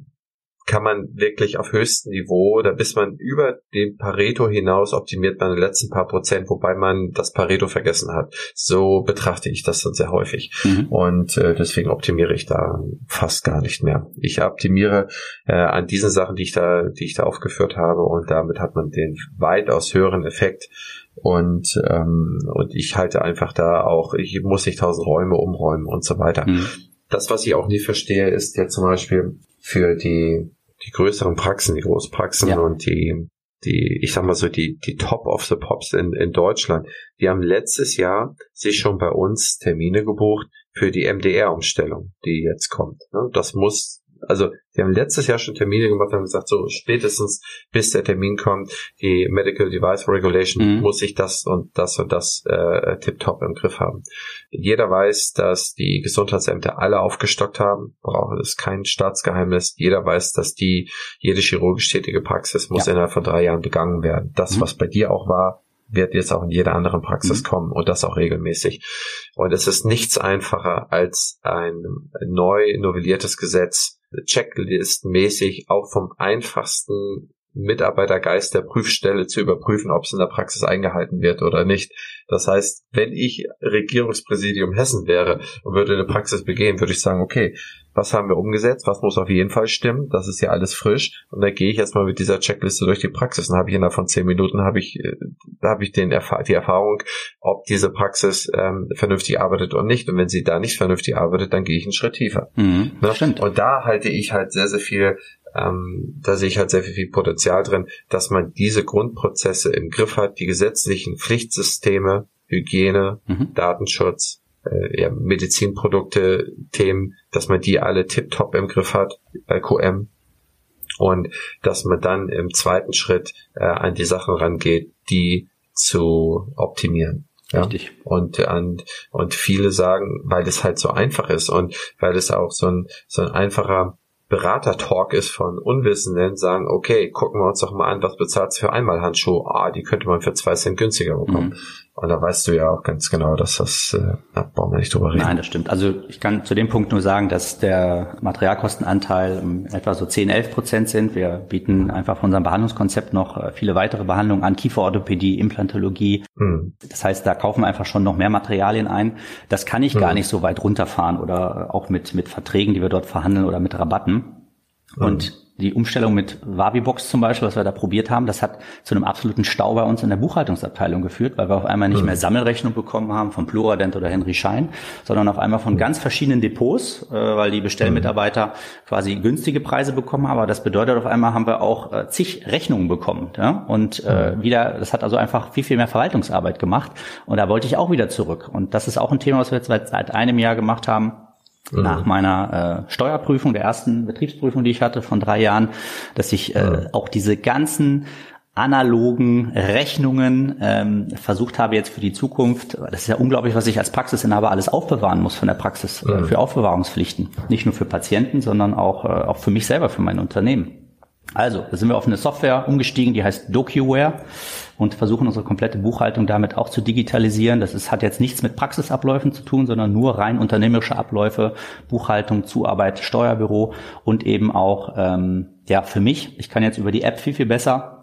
kann man wirklich auf höchstem Niveau, da bis man über den Pareto hinaus optimiert man die letzten paar Prozent, wobei man das Pareto vergessen hat. So betrachte ich das dann sehr häufig. Mhm. Und äh, deswegen optimiere ich da fast gar nicht mehr. Ich optimiere äh, an diesen Sachen, die ich da, die ich da aufgeführt habe und damit hat man den weitaus höheren Effekt und ähm, und ich halte einfach da auch, ich muss nicht tausend Räume umräumen und so weiter. Mhm. Das, was ich auch nie verstehe, ist ja zum Beispiel für die die größeren Praxen, die Großpraxen ja. und die, die, ich sag mal so, die, die Top of the Pops in, in Deutschland, die haben letztes Jahr sich schon bei uns Termine gebucht für die MDR-Umstellung, die jetzt kommt. Ne? Das muss also wir haben letztes Jahr schon Termine gemacht und haben gesagt, so spätestens bis der Termin kommt, die Medical Device Regulation mhm. muss ich das und das und das äh, tiptop im Griff haben. Jeder weiß, dass die Gesundheitsämter alle aufgestockt haben, braucht es kein Staatsgeheimnis. Jeder weiß, dass die jede chirurgisch tätige Praxis muss ja. innerhalb von drei Jahren begangen werden. Das, mhm. was bei dir auch war, wird jetzt auch in jeder anderen Praxis mhm. kommen und das auch regelmäßig. Und es ist nichts einfacher als ein neu novelliertes Gesetz, checklistmäßig auch vom einfachsten Mitarbeitergeist der Prüfstelle zu überprüfen, ob es in der Praxis eingehalten wird oder nicht. Das heißt, wenn ich Regierungspräsidium Hessen wäre und würde eine Praxis begehen, würde ich sagen, okay, was haben wir umgesetzt, was muss auf jeden Fall stimmen, das ist ja alles frisch und dann gehe ich jetzt mal mit dieser Checkliste durch die Praxis und habe ich innerhalb von zehn Minuten habe ich äh, habe ich den die Erfahrung, ob diese Praxis ähm, vernünftig arbeitet oder nicht und wenn sie da nicht vernünftig arbeitet, dann gehe ich einen Schritt tiefer. Mhm, ne? Stimmt. Und da halte ich halt sehr sehr viel ähm, da sehe ich halt sehr viel, Potenzial drin, dass man diese Grundprozesse im Griff hat, die gesetzlichen Pflichtsysteme, Hygiene, mhm. Datenschutz, äh, ja, Medizinprodukte, Themen, dass man die alle tiptop im Griff hat, bei QM. Und dass man dann im zweiten Schritt äh, an die Sachen rangeht, die zu optimieren. Ja? Richtig. Und, und, und viele sagen, weil es halt so einfach ist und weil es auch so ein, so ein einfacher Berater-Talk ist von Unwissenden, sagen, okay, gucken wir uns doch mal an, was bezahlt für Einmalhandschuhe? Ah, die könnte man für zwei Cent günstiger bekommen. Mhm. Und da weißt du ja auch ganz genau, dass das, äh, da brauchen wir nicht drüber reden. Nein, das stimmt. Also ich kann zu dem Punkt nur sagen, dass der Materialkostenanteil etwa so 10, 11 Prozent sind. Wir bieten einfach von unserem Behandlungskonzept noch äh, viele weitere Behandlungen an, Kieferorthopädie, Implantologie. Mhm. Das heißt, da kaufen wir einfach schon noch mehr Materialien ein. Das kann ich mhm. gar nicht so weit runterfahren oder auch mit, mit Verträgen, die wir dort verhandeln oder mit Rabatten. Und mhm die Umstellung mit Wavibox zum Beispiel, was wir da probiert haben, das hat zu einem absoluten Stau bei uns in der Buchhaltungsabteilung geführt, weil wir auf einmal nicht mhm. mehr Sammelrechnung bekommen haben von Pluradent oder Henry Schein, sondern auf einmal von mhm. ganz verschiedenen Depots, äh, weil die Bestellmitarbeiter quasi günstige Preise bekommen haben. Aber das bedeutet auf einmal haben wir auch äh, zig Rechnungen bekommen. Ja? Und äh, mhm. wieder, das hat also einfach viel, viel mehr Verwaltungsarbeit gemacht. Und da wollte ich auch wieder zurück. Und das ist auch ein Thema, was wir jetzt seit einem Jahr gemacht haben mhm. nach meiner äh, Steuerprüfung, der ersten Betriebsprüfung, die ich hatte von drei Jahren, dass ich äh, mhm. auch diese ganzen analogen Rechnungen ähm, versucht habe jetzt für die Zukunft. Das ist ja unglaublich, was ich als Praxisinhaber alles aufbewahren muss von der Praxis äh, mhm. für Aufbewahrungspflichten. Nicht nur für Patienten, sondern auch, äh, auch für mich selber, für mein Unternehmen. Also, da sind wir auf eine Software umgestiegen, die heißt DocuWare und versuchen unsere komplette Buchhaltung damit auch zu digitalisieren. Das ist, hat jetzt nichts mit Praxisabläufen zu tun, sondern nur rein unternehmerische Abläufe, Buchhaltung, Zuarbeit, Steuerbüro und eben auch, ähm, ja, für mich, ich kann jetzt über die App viel, viel besser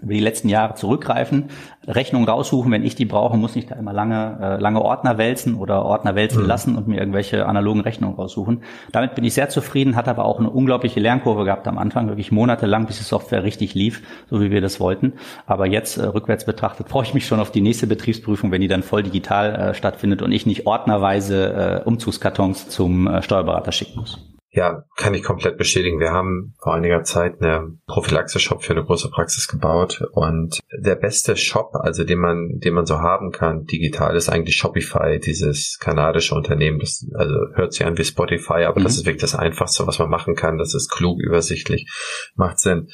über die letzten Jahre zurückgreifen, Rechnungen raussuchen, wenn ich die brauche, muss ich da immer lange, äh, lange Ordner wälzen oder Ordner wälzen mhm. lassen und mir irgendwelche analogen Rechnungen raussuchen. Damit bin ich sehr zufrieden, hat aber auch eine unglaubliche Lernkurve gehabt am Anfang, wirklich monatelang, bis die Software richtig lief, so wie wir das wollten. Aber jetzt äh, rückwärts betrachtet <laughs> freue ich mich schon auf die nächste Betriebsprüfung, wenn die dann voll digital äh, stattfindet und ich nicht ordnerweise äh, Umzugskartons zum äh, Steuerberater schicken muss. Ja, kann ich komplett bestätigen. Wir haben vor einiger Zeit eine Prophylaxe-Shop für eine große Praxis gebaut und der beste Shop, also den man, den man so haben kann, digital, ist eigentlich Shopify, dieses kanadische Unternehmen. Das also hört sich an wie Spotify, aber mhm. das ist wirklich das Einfachste, was man machen kann. Das ist klug, übersichtlich, macht Sinn.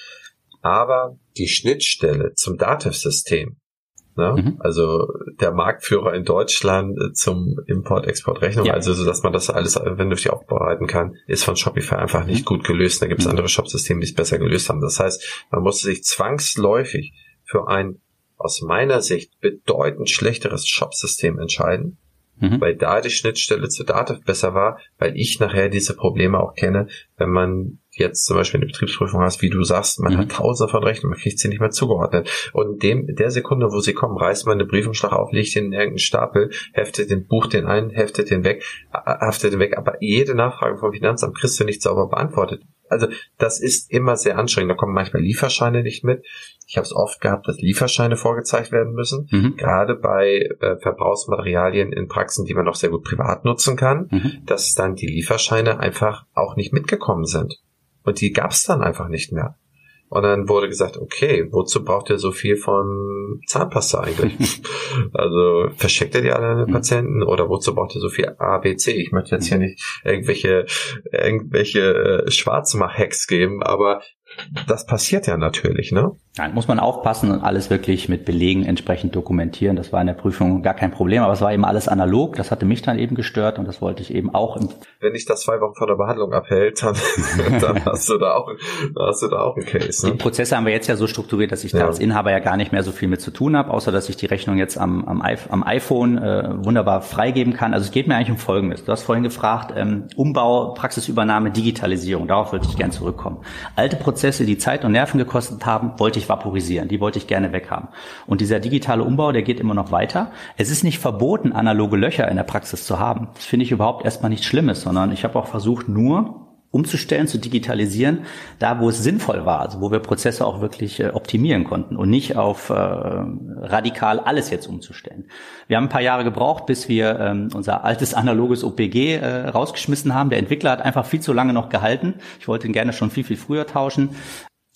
Aber die Schnittstelle zum Dativ-System, Ne? Mhm. Also der Marktführer in Deutschland äh, zum Import-Export-Rechnung, ja. also so dass man das alles vernünftig aufbereiten kann, ist von Shopify einfach nicht mhm. gut gelöst. Da gibt es mhm. andere Shopsysteme, die es besser gelöst haben. Das heißt, man musste sich zwangsläufig für ein aus meiner Sicht bedeutend schlechteres Shopsystem entscheiden, mhm. weil da die Schnittstelle zu Dativ besser war, weil ich nachher diese Probleme auch kenne, wenn man jetzt zum Beispiel eine Betriebsprüfung hast, wie du sagst, man mhm. hat tausende von Rechnungen, man kriegt sie nicht mehr zugeordnet. Und dem, der Sekunde, wo sie kommen, reißt man eine Briefumschlag auf, legt den in irgendeinen Stapel, heftet den, bucht den ein, heftet den weg, haftet den weg, aber jede Nachfrage vom Finanzamt kriegst du nicht sauber beantwortet. Also das ist immer sehr anstrengend. Da kommen manchmal Lieferscheine nicht mit. Ich habe es oft gehabt, dass Lieferscheine vorgezeigt werden müssen, mhm. gerade bei äh, Verbrauchsmaterialien in Praxen, die man noch sehr gut privat nutzen kann, mhm. dass dann die Lieferscheine einfach auch nicht mitgekommen sind. Und die gab's dann einfach nicht mehr. Und dann wurde gesagt, okay, wozu braucht ihr so viel von Zahnpasta eigentlich? <laughs> also verschickt ihr die alle an den. Patienten oder wozu braucht ihr so viel A, B, C? Ich möchte jetzt hier mhm. nicht irgendwelche, irgendwelche äh, Schwarzmach-Hacks geben, aber das passiert ja natürlich, ne? Nein, muss man aufpassen und alles wirklich mit Belegen entsprechend dokumentieren. Das war in der Prüfung gar kein Problem, aber es war eben alles analog. Das hatte mich dann eben gestört und das wollte ich eben auch. Wenn dich das zwei Wochen vor der Behandlung abhält, dann, <laughs> dann hast du da auch, hast du da auch einen Case. Ne? Die Prozesse haben wir jetzt ja so strukturiert, dass ich ja. da als Inhaber ja gar nicht mehr so viel mit zu tun habe, außer dass ich die Rechnung jetzt am, am, am iPhone äh, wunderbar freigeben kann. Also es geht mir eigentlich um Folgendes. Du hast vorhin gefragt, ähm, Umbau, Praxisübernahme, Digitalisierung. Darauf wollte ich gern zurückkommen. Alte Prozesse, die Zeit und Nerven gekostet haben, wollte ich ich vaporisieren. Die wollte ich gerne weghaben. Und dieser digitale Umbau, der geht immer noch weiter. Es ist nicht verboten, analoge Löcher in der Praxis zu haben. Das finde ich überhaupt erstmal nichts Schlimmes, sondern ich habe auch versucht, nur umzustellen, zu digitalisieren, da wo es sinnvoll war, also wo wir Prozesse auch wirklich äh, optimieren konnten und nicht auf äh, radikal alles jetzt umzustellen. Wir haben ein paar Jahre gebraucht, bis wir ähm, unser altes analoges OPG äh, rausgeschmissen haben. Der Entwickler hat einfach viel zu lange noch gehalten. Ich wollte ihn gerne schon viel, viel früher tauschen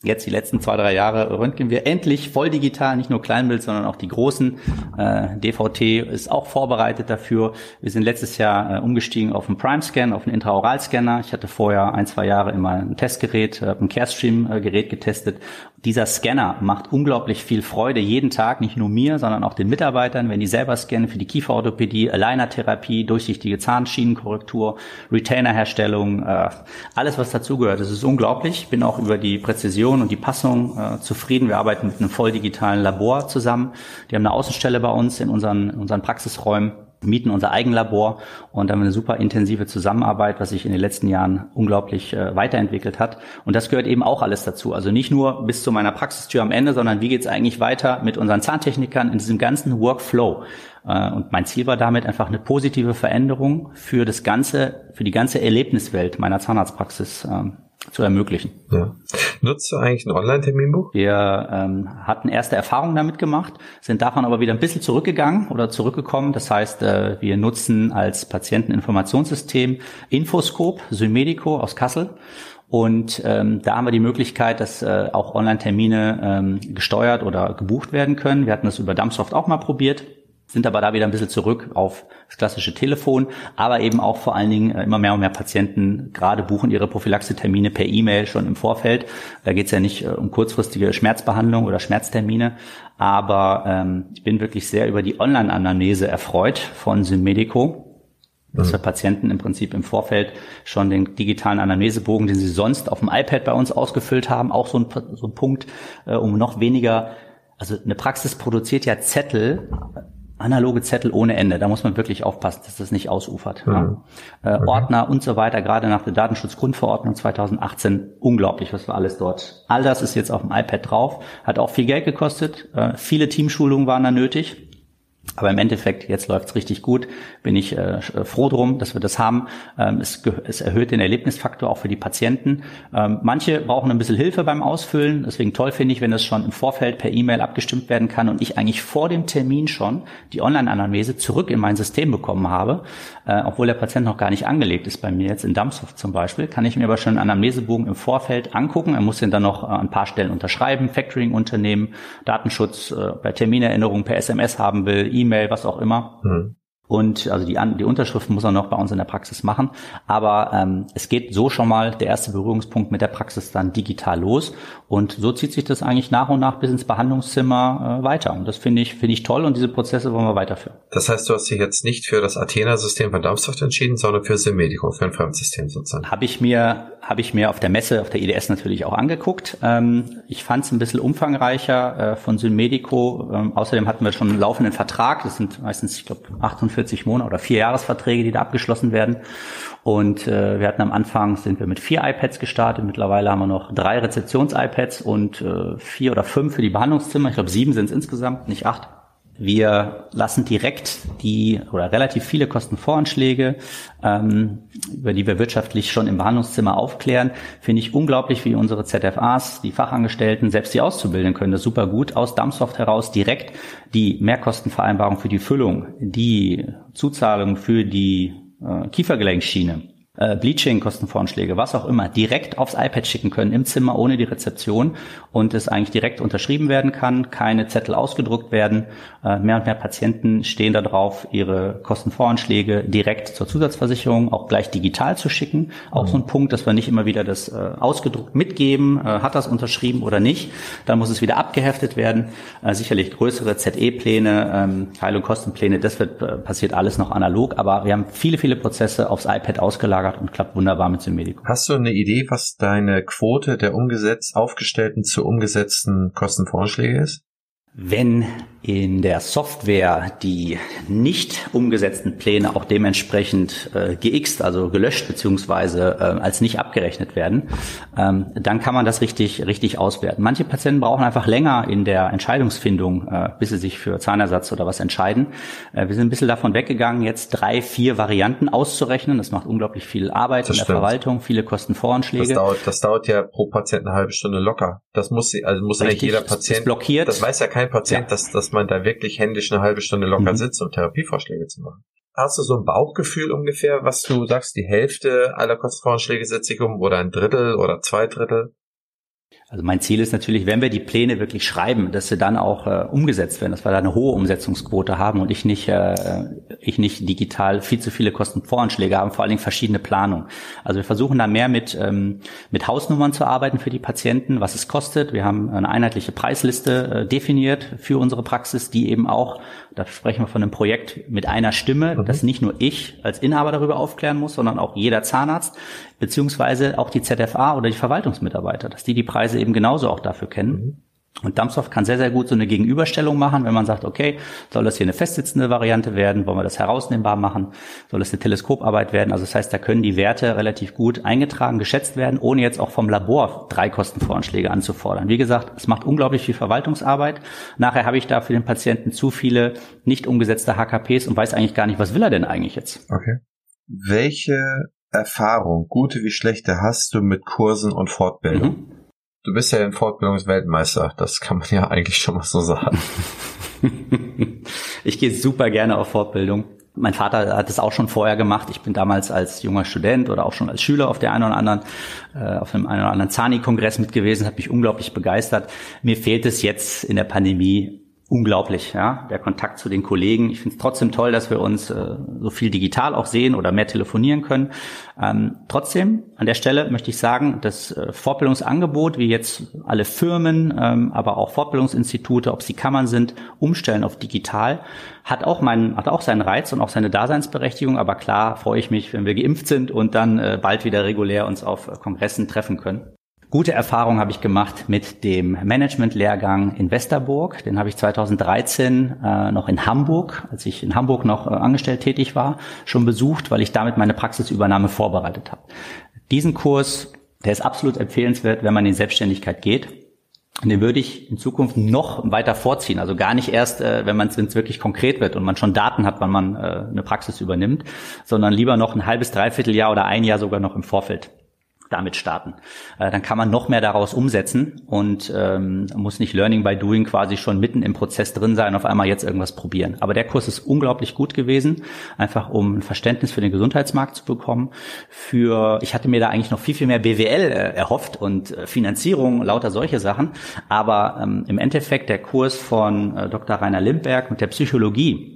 jetzt die letzten zwei, drei Jahre röntgen wir endlich voll digital, nicht nur Kleinbild, sondern auch die großen. Äh, DVT ist auch vorbereitet dafür. Wir sind letztes Jahr äh, umgestiegen auf einen Prime-Scan, auf einen Intraoral-Scanner. Ich hatte vorher ein, zwei Jahre immer ein Testgerät, äh, ein Carestream-Gerät getestet dieser Scanner macht unglaublich viel Freude jeden Tag, nicht nur mir, sondern auch den Mitarbeitern, wenn die selber scannen für die Kieferorthopädie, Aligner-Therapie, durchsichtige Zahnschienenkorrektur, Retainer-Herstellung, äh, alles was dazugehört. Das ist unglaublich. Ich bin auch über die Präzision und die Passung äh, zufrieden. Wir arbeiten mit einem voll digitalen Labor zusammen. Die haben eine Außenstelle bei uns in unseren, in unseren Praxisräumen mieten unser Eigenlabor und haben eine super intensive Zusammenarbeit, was sich in den letzten Jahren unglaublich äh, weiterentwickelt hat. Und das gehört eben auch alles dazu. Also nicht nur bis zu meiner Praxistür am Ende, sondern wie geht es eigentlich weiter mit unseren Zahntechnikern in diesem ganzen Workflow. Äh, und mein Ziel war damit einfach eine positive Veränderung für das ganze, für die ganze Erlebniswelt meiner Zahnarztpraxis ähm, zu ermöglichen. Ja. Nutzt du eigentlich ein Online-Terminbuch? Wir ähm, hatten erste Erfahrungen damit gemacht, sind davon aber wieder ein bisschen zurückgegangen oder zurückgekommen. Das heißt, äh, wir nutzen als Patienteninformationssystem Infoscope, Symedico aus Kassel. Und ähm, da haben wir die Möglichkeit, dass äh, auch Online-Termine ähm, gesteuert oder gebucht werden können. Wir hatten das über Dumpsoft auch mal probiert sind aber da wieder ein bisschen zurück auf das klassische Telefon, aber eben auch vor allen Dingen äh, immer mehr und mehr Patienten gerade buchen ihre Prophylaxe-Termine per E-Mail schon im Vorfeld. Da geht es ja nicht äh, um kurzfristige Schmerzbehandlung oder Schmerztermine, aber ähm, ich bin wirklich sehr über die Online-Anamnese erfreut von Symmedico, dass wir Patienten im Prinzip im Vorfeld schon den digitalen Anamnesebogen, den sie sonst auf dem iPad bei uns ausgefüllt haben, auch so ein, so ein Punkt, äh, um noch weniger, also eine Praxis produziert ja Zettel analoge Zettel ohne Ende. Da muss man wirklich aufpassen, dass das nicht ausufert. Mhm. Ja. Äh, okay. Ordner und so weiter, gerade nach der Datenschutzgrundverordnung 2018, unglaublich, was war alles dort. All das ist jetzt auf dem iPad drauf, hat auch viel Geld gekostet. Äh, viele Teamschulungen waren da nötig. Aber im Endeffekt, jetzt läuft's richtig gut, bin ich äh, froh drum, dass wir das haben. Ähm, es, es, erhöht den Erlebnisfaktor auch für die Patienten. Ähm, manche brauchen ein bisschen Hilfe beim Ausfüllen, deswegen toll finde ich, wenn das schon im Vorfeld per E-Mail abgestimmt werden kann und ich eigentlich vor dem Termin schon die Online-Anamnese zurück in mein System bekommen habe, äh, obwohl der Patient noch gar nicht angelegt ist bei mir jetzt in Dumpsoft zum Beispiel, kann ich mir aber schon einen Anamnesebogen im Vorfeld angucken. Er muss den dann noch äh, an ein paar Stellen unterschreiben, Factoring-Unternehmen, Datenschutz, äh, bei Termineränderungen per SMS haben will, E-Mail, was auch immer. Mhm. Und also die, die Unterschrift muss er noch bei uns in der Praxis machen. Aber ähm, es geht so schon mal der erste Berührungspunkt mit der Praxis dann digital los. Und so zieht sich das eigentlich nach und nach bis ins Behandlungszimmer äh, weiter. Und das finde ich, finde ich toll und diese Prozesse wollen wir weiterführen. Das heißt, du hast dich jetzt nicht für das Athena-System von Darmstadt entschieden, sondern für Symmedico, für ein Fremdsystem sozusagen. Habe ich mir, habe ich mir auf der Messe, auf der IDS natürlich auch angeguckt. Ähm, ich fand es ein bisschen umfangreicher äh, von Symmedico. Ähm, außerdem hatten wir schon einen laufenden Vertrag. Das sind meistens, ich glaube, 48 Monate oder vier Jahresverträge, die da abgeschlossen werden. Und äh, wir hatten am Anfang, sind wir mit vier iPads gestartet. Mittlerweile haben wir noch drei Rezeptions-iPads und äh, vier oder fünf für die Behandlungszimmer. Ich glaube, sieben sind es insgesamt, nicht acht. Wir lassen direkt die oder relativ viele Kostenvoranschläge, ähm, über die wir wirtschaftlich schon im Behandlungszimmer aufklären. Finde ich unglaublich, wie unsere ZFAs, die Fachangestellten, selbst die Auszubildenden können. Das super gut. Aus Dumpsoft heraus direkt die Mehrkostenvereinbarung für die Füllung, die Zuzahlung für die äh, Kiefergelenkschiene, äh, Bleaching-Kostenvoranschläge, was auch immer, direkt aufs iPad schicken können im Zimmer ohne die Rezeption und es eigentlich direkt unterschrieben werden kann, keine Zettel ausgedruckt werden. Äh, mehr und mehr Patienten stehen da drauf, ihre Kostenvoranschläge direkt zur Zusatzversicherung auch gleich digital zu schicken. Auch mhm. so ein Punkt, dass wir nicht immer wieder das äh, ausgedruckt mitgeben, äh, hat das unterschrieben oder nicht. Dann muss es wieder abgeheftet werden. Äh, sicherlich größere ZE-Pläne, ähm, Teil- und Kostenpläne, das wird passiert alles noch analog, aber wir haben viele, viele Prozesse aufs iPad ausgelagert gelagert und klappt wunderbar mit Symmedico. Hast du eine Idee, was deine Quote der umgesetzt, aufgestellten zu umgesetzten Kostenvorschläge ist? Wenn in der Software die nicht umgesetzten Pläne auch dementsprechend äh, geixt, also gelöscht beziehungsweise äh, als nicht abgerechnet werden, ähm, dann kann man das richtig richtig auswerten. Manche Patienten brauchen einfach länger in der Entscheidungsfindung, äh, bis sie sich für Zahnersatz oder was entscheiden. Äh, wir sind ein bisschen davon weggegangen, jetzt drei, vier Varianten auszurechnen. Das macht unglaublich viel Arbeit das in der stimmt. Verwaltung, viele Kostenvoranschläge. Das dauert, das dauert ja pro Patient eine halbe Stunde locker. Das muss also muss richtig, ja jeder Patient blockiert. Das weiß ja kein Patient, ja. dass dass man da wirklich händisch eine halbe Stunde locker mhm. sitzt, um Therapievorschläge zu machen. Hast du so ein Bauchgefühl ungefähr, was du sagst, die Hälfte aller Kostenvoranschläge setze ich um oder ein Drittel oder zwei Drittel? Also mein Ziel ist natürlich, wenn wir die Pläne wirklich schreiben, dass sie dann auch äh, umgesetzt werden, dass wir da eine hohe Umsetzungsquote haben und ich nicht, äh, ich nicht digital viel zu viele Kostenvoranschläge haben, vor allen Dingen verschiedene Planungen. Also wir versuchen da mehr mit, ähm, mit Hausnummern zu arbeiten für die Patienten, was es kostet. Wir haben eine einheitliche Preisliste äh, definiert für unsere Praxis, die eben auch, da sprechen wir von einem Projekt mit einer Stimme, mhm. dass nicht nur ich als Inhaber darüber aufklären muss, sondern auch jeder Zahnarzt, beziehungsweise auch die ZFA oder die Verwaltungsmitarbeiter, dass die die Preise eben genauso auch dafür kennen. Mhm. Und Dumpsoft kann sehr, sehr gut so eine Gegenüberstellung machen, wenn man sagt, okay, soll das hier eine festsitzende Variante werden, wollen wir das herausnehmbar machen, soll das eine Teleskoparbeit werden. Also das heißt, da können die Werte relativ gut eingetragen, geschätzt werden, ohne jetzt auch vom Labor drei Kostenvoranschläge anzufordern. Wie gesagt, es macht unglaublich viel Verwaltungsarbeit. Nachher habe ich da für den Patienten zu viele nicht umgesetzte HKPs und weiß eigentlich gar nicht, was will er denn eigentlich jetzt. Okay. Welche Erfahrung, gute wie schlechte, hast du mit Kursen und Fortbildung? Mhm. Du bist ja ein Fortbildungsweltmeister, das kann man ja <laughs> eigentlich schon mal so sagen. ich gehe super gerne auf Fortbildung. Mein Vater hat es auch schon vorher gemacht. Ich bin damals als junger Student oder auch schon als Schüler auf der einen oder anderen, äh, auf dem einen oder anderen Zani-Kongress mit gewesen, hat mich unglaublich begeistert. Mir fehlt es jetzt in der Pandemie unglaublich, ja, der Kontakt zu den Kollegen. Ich finde es trotzdem toll, dass wir uns äh, so viel digital auch sehen oder mehr telefonieren können. Ähm, trotzdem, an der Stelle möchte ich sagen, das äh, Fortbildungsangebot, wie jetzt alle Firmen, ähm, aber auch Fortbildungsinstitute, ob sie Kammern sind, umstellen auf digital, hat auch meinen, hat auch seinen Reiz und auch seine Daseinsberechtigung. Aber klar freue ich mich, wenn wir geimpft sind und dann äh, bald wieder regulär uns auf Kongressen treffen können. Gute Erfahrung habe ich gemacht mit dem Management-Lehrgang in Westerburg. Den habe ich 2013 äh, noch in Hamburg, als ich in Hamburg noch äh, angestellt tätig war, schon besucht, weil ich damit meine Praxisübernahme vorbereitet habe. Diesen Kurs, der ist absolut empfehlenswert, wenn man in Selbstständigkeit geht. Und den würde ich in Zukunft noch weiter vorziehen. Also gar nicht erst, äh, wenn man es wirklich konkret wird und man schon Daten hat, wann man äh, eine Praxis übernimmt, sondern lieber noch ein halbes, dreiviertel Jahr oder ein Jahr sogar noch im Vorfeld damit starten. Äh, dann kann man noch mehr daraus umsetzen und ähm, muss nicht Learning by Doing quasi schon mitten im Prozess drin sein, auf einmal jetzt irgendwas probieren. Aber der Kurs ist unglaublich gut gewesen, einfach um ein Verständnis für den Gesundheitsmarkt zu bekommen. Für ich hatte mir da eigentlich noch viel viel mehr BWL äh, erhofft und äh, Finanzierung, lauter solche Sachen. Aber ähm, im Endeffekt der Kurs von äh, Dr. Rainer Limberg mit der Psychologie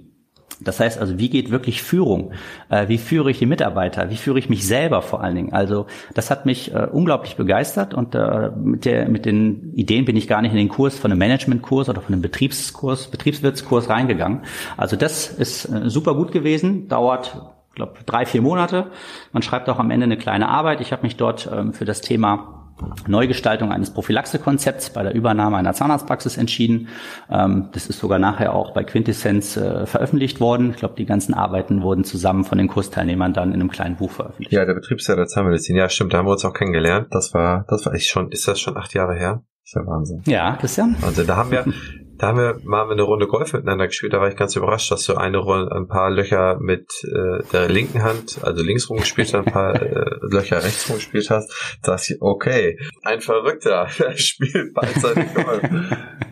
das heißt also, wie geht wirklich Führung? Äh, wie führe ich die Mitarbeiter? Wie führe ich mich selber vor allen Dingen? Also das hat mich äh, unglaublich begeistert und äh, mit, der, mit den Ideen bin ich gar nicht in den Kurs von einem Managementkurs oder von einem Betriebskurs, Betriebswirtskurs reingegangen. Also das ist super gut gewesen, dauert ich glaube, drei, vier Monate. Man schreibt auch am Ende eine kleine Arbeit. Ich habe mich dort ähm, für das Thema Neugestaltung eines Prophylaxekonzepts bei der Übernahme einer Zahnarztpraxis entschieden. Ähm, das ist sogar nachher auch bei Quintessenz äh, veröffentlicht worden. Ich glaube, die ganzen Arbeiten wurden zusammen von den Kursteilnehmern dann in einem kleinen Buch veröffentlicht. Ja, der Betriebsleiter der Zahnmedizin. Ja, stimmt, da haben wir uns auch kennengelernt. Das war, das war echt schon, ist das schon acht Jahre her? Das ist ja Wahnsinn. Ja, Christian. Also da haben wir, <laughs> Da haben wir mal eine Runde Golf miteinander gespielt. Da war ich ganz überrascht, dass du eine Runde, ein paar Löcher mit äh, der linken Hand, also links rum gespielt hast, ein paar äh, <laughs> Löcher rechts rum gespielt hast. Da dachte ich, okay, ein Verrückter, <laughs> der spielt beidseitig Golf.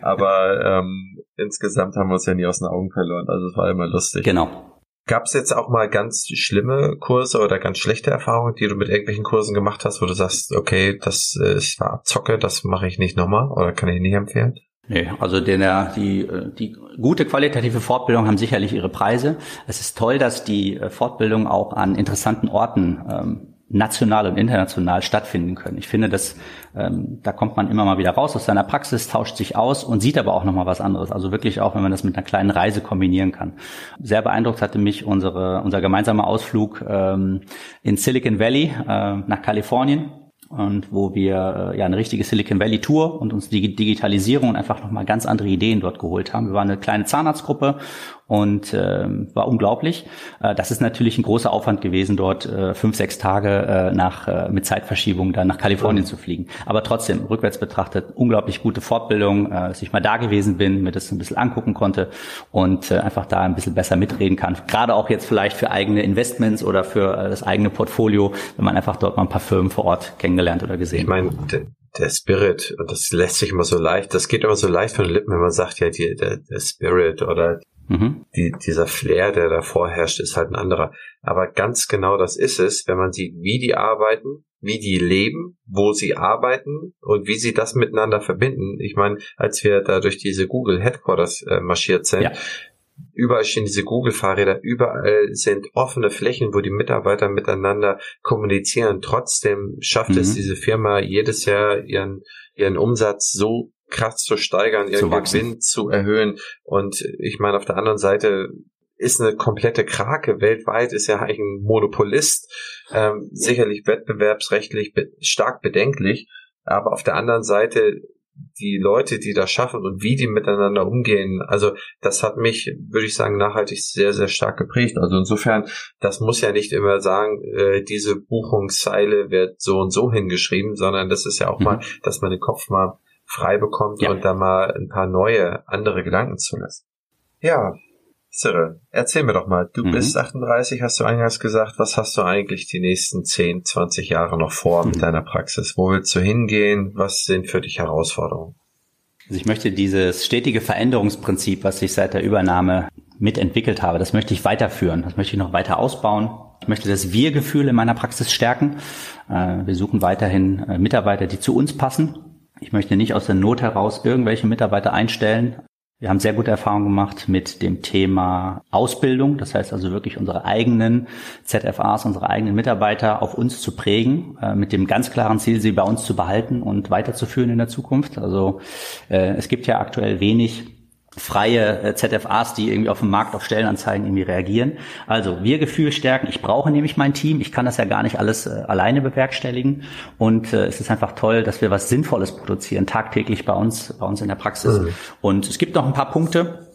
Aber ähm, insgesamt haben wir uns ja nie aus den Augen verloren. Also es war immer lustig. Genau. Gab es jetzt auch mal ganz schlimme Kurse oder ganz schlechte Erfahrungen, die du mit irgendwelchen Kursen gemacht hast, wo du sagst, okay, das äh, ist war Abzocke, das mache ich nicht nochmal oder kann ich nicht empfehlen? Nee, also den, die, die gute qualitative Fortbildung haben sicherlich ihre Preise. Es ist toll, dass die äh, Fortbildung auch an interessanten Orten ähm, national und international stattfinden können. Ich finde, dass ähm, da kommt man immer mal wieder raus aus seiner Praxis, tauscht sich aus und sieht aber auch noch mal was anderes. Also wirklich auch, wenn man das mit einer kleinen Reise kombinieren kann. Sehr beeindruckt hatte mich unsere unser gemeinsamer Ausflug ähm, in Silicon Valley äh, nach Kalifornien und wo wir äh, ja eine richtige Silicon Valley Tour und uns die Digitalisierung und einfach nochmal ganz andere Ideen dort geholt haben. Wir waren eine kleine Zahnarztgruppe und äh, war unglaublich. Äh, das ist natürlich ein großer Aufwand gewesen, dort äh, fünf, sechs Tage äh, nach äh, mit Zeitverschiebung dann nach Kalifornien zu fliegen. Aber trotzdem rückwärts betrachtet unglaublich gute Fortbildung, äh, dass ich mal da gewesen bin, mir das ein bisschen angucken konnte und äh, einfach da ein bisschen besser mitreden kann. Gerade auch jetzt vielleicht für eigene Investments oder für äh, das eigene Portfolio, wenn man einfach dort mal ein paar Firmen vor Ort kennengelernt oder gesehen. Ich meine, der Spirit, und das lässt sich immer so leicht, das geht immer so leicht von den Lippen, wenn man sagt, ja, die, der, der Spirit oder Mhm. Die, dieser Flair, der da vorherrscht, ist halt ein anderer. Aber ganz genau das ist es, wenn man sieht, wie die arbeiten, wie die leben, wo sie arbeiten und wie sie das miteinander verbinden. Ich meine, als wir da durch diese Google Headquarters äh, marschiert sind, ja. überall stehen diese Google-Fahrräder, überall sind offene Flächen, wo die Mitarbeiter miteinander kommunizieren. Trotzdem schafft mhm. es diese Firma jedes Jahr ihren, ihren Umsatz so krass zu steigern, ihren Gewinn zu erhöhen. Und ich meine, auf der anderen Seite ist eine komplette Krake weltweit, ist ja eigentlich ein Monopolist, ähm, sicherlich wettbewerbsrechtlich be stark bedenklich, aber auf der anderen Seite die Leute, die das schaffen und wie die miteinander umgehen, also das hat mich, würde ich sagen, nachhaltig sehr, sehr stark geprägt. Also insofern, das muss ja nicht immer sagen, äh, diese Buchungszeile wird so und so hingeschrieben, sondern das ist ja auch mhm. mal, dass man den Kopf mal frei bekommt ja. und da mal ein paar neue, andere Gedanken zulässt. Ja, Cyril, erzähl mir doch mal, du mhm. bist 38, hast du eingangs gesagt, was hast du eigentlich die nächsten 10, 20 Jahre noch vor mhm. mit deiner Praxis? Wo willst du hingehen? Was sind für dich Herausforderungen? Also ich möchte dieses stetige Veränderungsprinzip, was ich seit der Übernahme mitentwickelt habe, das möchte ich weiterführen. Das möchte ich noch weiter ausbauen. Ich möchte das Wir-Gefühl in meiner Praxis stärken. Äh, wir suchen weiterhin äh, Mitarbeiter, die zu uns passen, ich möchte nicht aus der Not heraus irgendwelche Mitarbeiter einstellen. Wir haben sehr gute Erfahrungen gemacht mit dem Thema Ausbildung. Das heißt also wirklich unsere eigenen ZFAs, unsere eigenen Mitarbeiter auf uns zu prägen, äh, mit dem ganz klaren Ziel, sie bei uns zu behalten und weiterzuführen in der Zukunft. Also äh, es gibt ja aktuell wenig freie äh, ZFAs, die irgendwie auf dem Markt auf Stellenanzeigen irgendwie reagieren. Also wir Gefühl stärken. Ich brauche nämlich mein Team. Ich kann das ja gar nicht alles äh, alleine bewerkstelligen. Und äh, es ist einfach toll, dass wir was Sinnvolles produzieren, tagtäglich bei uns, bei uns in der Praxis. Mhm. Und es gibt noch ein paar Punkte,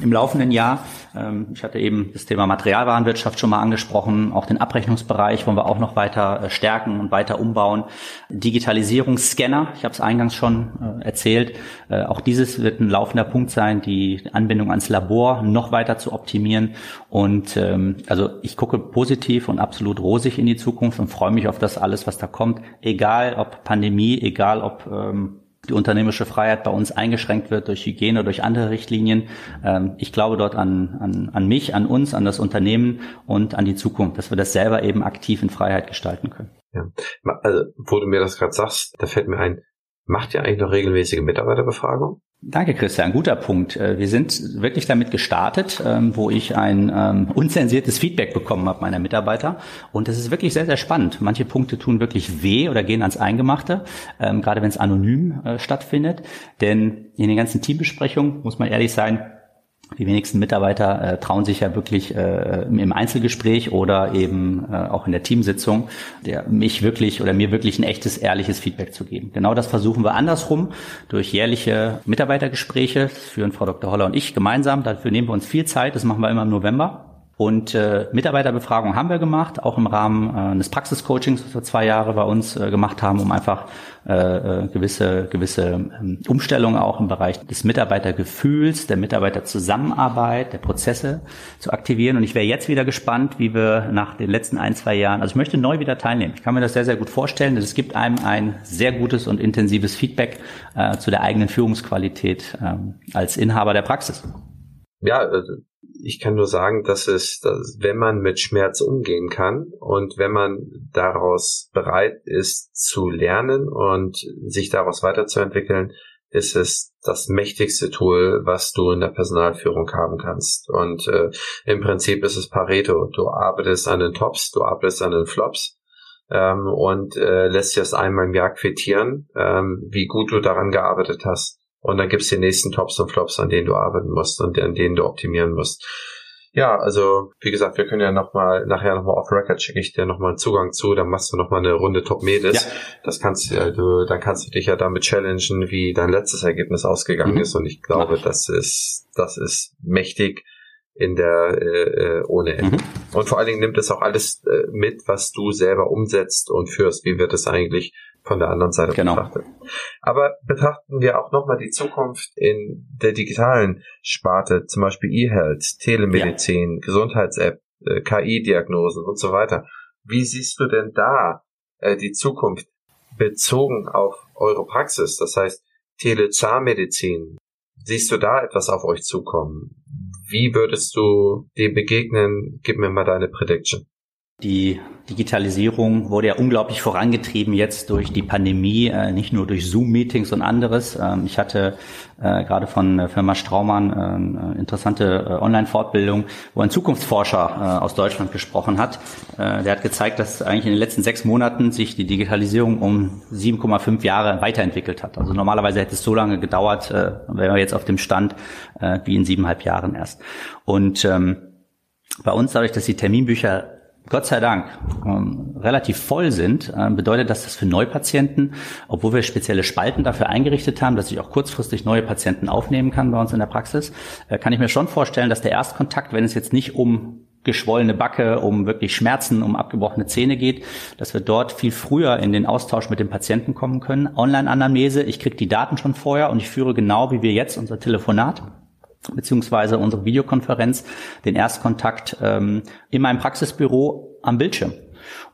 im laufenden Jahr. Ähm, ich hatte eben das Thema Materialwarenwirtschaft schon mal angesprochen. Auch den Abrechnungsbereich wollen wir auch noch weiter äh, stärken und weiter umbauen. Digitalisierungsscanner, ich habe es eingangs schon äh, erzählt. Äh, auch dieses wird ein laufender Punkt sein, die Anbindung ans Labor noch weiter zu optimieren. Und ähm, also ich gucke positiv und absolut rosig in die Zukunft und freue mich auf das alles, was da kommt. Egal ob Pandemie, egal ob ähm, die unternehmerische Freiheit bei uns eingeschränkt wird durch Hygiene, durch andere Richtlinien. Ähm, ich glaube dort an, an, an mich, an uns, an das Unternehmen und an die Zukunft, dass wir das selber eben aktiv in Freiheit gestalten können. Ja, also wo du mir das gerade sagst, da fällt mir ein, macht ihr eigentlich noch regelmäßige Mitarbeiterbefragung? Danke, Christian. Guter Punkt. Äh, wir sind wirklich damit gestartet, ähm, wo ich ein ähm, unzensiertes Feedback bekommen habe meiner Mitarbeiter. Und das ist wirklich sehr, sehr spannend. Manche Punkte tun wirklich weh oder gehen ans Eingemachte, ähm, gerade wenn es anonym äh, stattfindet. Denn in den ganzen Teambesprechungen, muss man ehrlich sein, die wenigsten Mitarbeiter äh, trauen sich ja wirklich äh, im Einzelgespräch oder eben äh, auch in der Teamsitzung, der mich wirklich oder mir wirklich ein echtes, ehrliches Feedback zu geben. Genau das versuchen wir andersrum durch jährliche Mitarbeitergespräche. Das führen Frau Dr. Holler und ich gemeinsam. Dafür nehmen wir uns viel Zeit. Das machen wir immer im November. Und äh, Mitarbeiterbefragung haben wir gemacht, auch im Rahmen äh, des Praxiscoachings, was wir zwei Jahre bei uns äh, gemacht haben, um einfach äh, äh, gewisse, gewisse ähm, Umstellungen auch im Bereich des Mitarbeitergefühls, der Mitarbeiterzusammenarbeit, der Prozesse zu aktivieren. Und ich wäre jetzt wieder gespannt, wie wir nach den letzten ein, zwei Jahren, also ich möchte neu wieder teilnehmen. Ich kann mir das sehr, sehr gut vorstellen. Es gibt einem ein sehr gutes und intensives Feedback äh, zu der eigenen Führungsqualität äh, als Inhaber der Praxis. Ja, also ich kann nur sagen, dass es, dass, wenn man mit Schmerz umgehen kann und wenn man daraus bereit ist zu lernen und sich daraus weiterzuentwickeln, ist es das mächtigste Tool, was du in der Personalführung haben kannst. Und äh, im Prinzip ist es Pareto. Du arbeitest an den Tops, du arbeitest an den Flops ähm, und äh, lässt dir das einmal im Jahr quittieren, ähm, wie gut du daran gearbeitet hast. Und dann gibt's die nächsten Tops und Flops, an denen du arbeiten musst und an denen du optimieren musst. Ja, also wie gesagt, wir können ja nochmal, nachher nochmal off Record schicke ich dir nochmal einen Zugang zu, dann machst du nochmal eine Runde Top Medis. Ja. Das kannst du, du, dann kannst du dich ja damit challengen, wie dein letztes Ergebnis ausgegangen mhm. ist. Und ich glaube, das ist, das ist mächtig in der äh, äh, ohne Ende. Mhm. Und vor allen Dingen nimmt es auch alles äh, mit, was du selber umsetzt und führst. Wie wird es eigentlich von der anderen Seite genau. betrachtet. Aber betrachten wir auch nochmal die Zukunft in der digitalen Sparte, zum Beispiel E-Health, Telemedizin, ja. Gesundheits-App, äh, KI-Diagnosen und so weiter. Wie siehst du denn da äh, die Zukunft bezogen auf eure Praxis? Das heißt, Telezahnmedizin. Siehst du da etwas auf euch zukommen? Wie würdest du dem begegnen? Gib mir mal deine Prediction. Die Digitalisierung wurde ja unglaublich vorangetrieben jetzt durch die Pandemie, äh, nicht nur durch Zoom-Meetings und anderes. Ähm, ich hatte äh, gerade von Firma Straumann äh, eine interessante Online-Fortbildung, wo ein Zukunftsforscher aus Deutschland gesprochen hat. Der hat gezeigt, dass eigentlich in den letzten sechs Monaten sich die Digitalisierung um 7,5 Jahre weiterentwickelt hat. Also normalerweise hätte es so lange gedauert, wären wir jetzt auf dem Stand wie in siebeneinhalb Jahren erst. Und ähm, bei uns, dadurch, dass die Terminbücher Gott sei Dank ähm, relativ voll sind, äh, bedeutet das, dass für Neupatienten, obwohl wir spezielle Spalten dafür eingerichtet haben, dass ich auch kurzfristig neue Patienten aufnehmen kann bei uns in der Praxis, äh, kann ich mir schon vorstellen, dass der Erstkontakt, wenn es jetzt nicht um geschwollene Backe, um wirklich Schmerzen, um abgebrochene Zähne geht, dass wir dort viel früher in den Austausch mit dem Patienten kommen können. Online-Anamnese, ich kriege die Daten schon vorher und ich führe genau wie wir jetzt unser Telefonat beziehungsweise unsere Videokonferenz, den Erstkontakt ähm, in meinem Praxisbüro am Bildschirm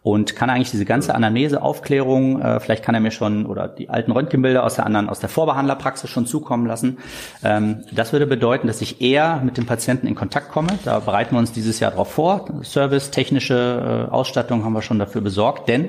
und kann eigentlich diese ganze Anamnese, Aufklärung, äh, vielleicht kann er mir schon oder die alten Röntgenbilder aus der anderen, aus der Vorbehandlerpraxis schon zukommen lassen. Ähm, das würde bedeuten, dass ich eher mit dem Patienten in Kontakt komme. Da bereiten wir uns dieses Jahr darauf vor. Service, technische äh, Ausstattung haben wir schon dafür besorgt, denn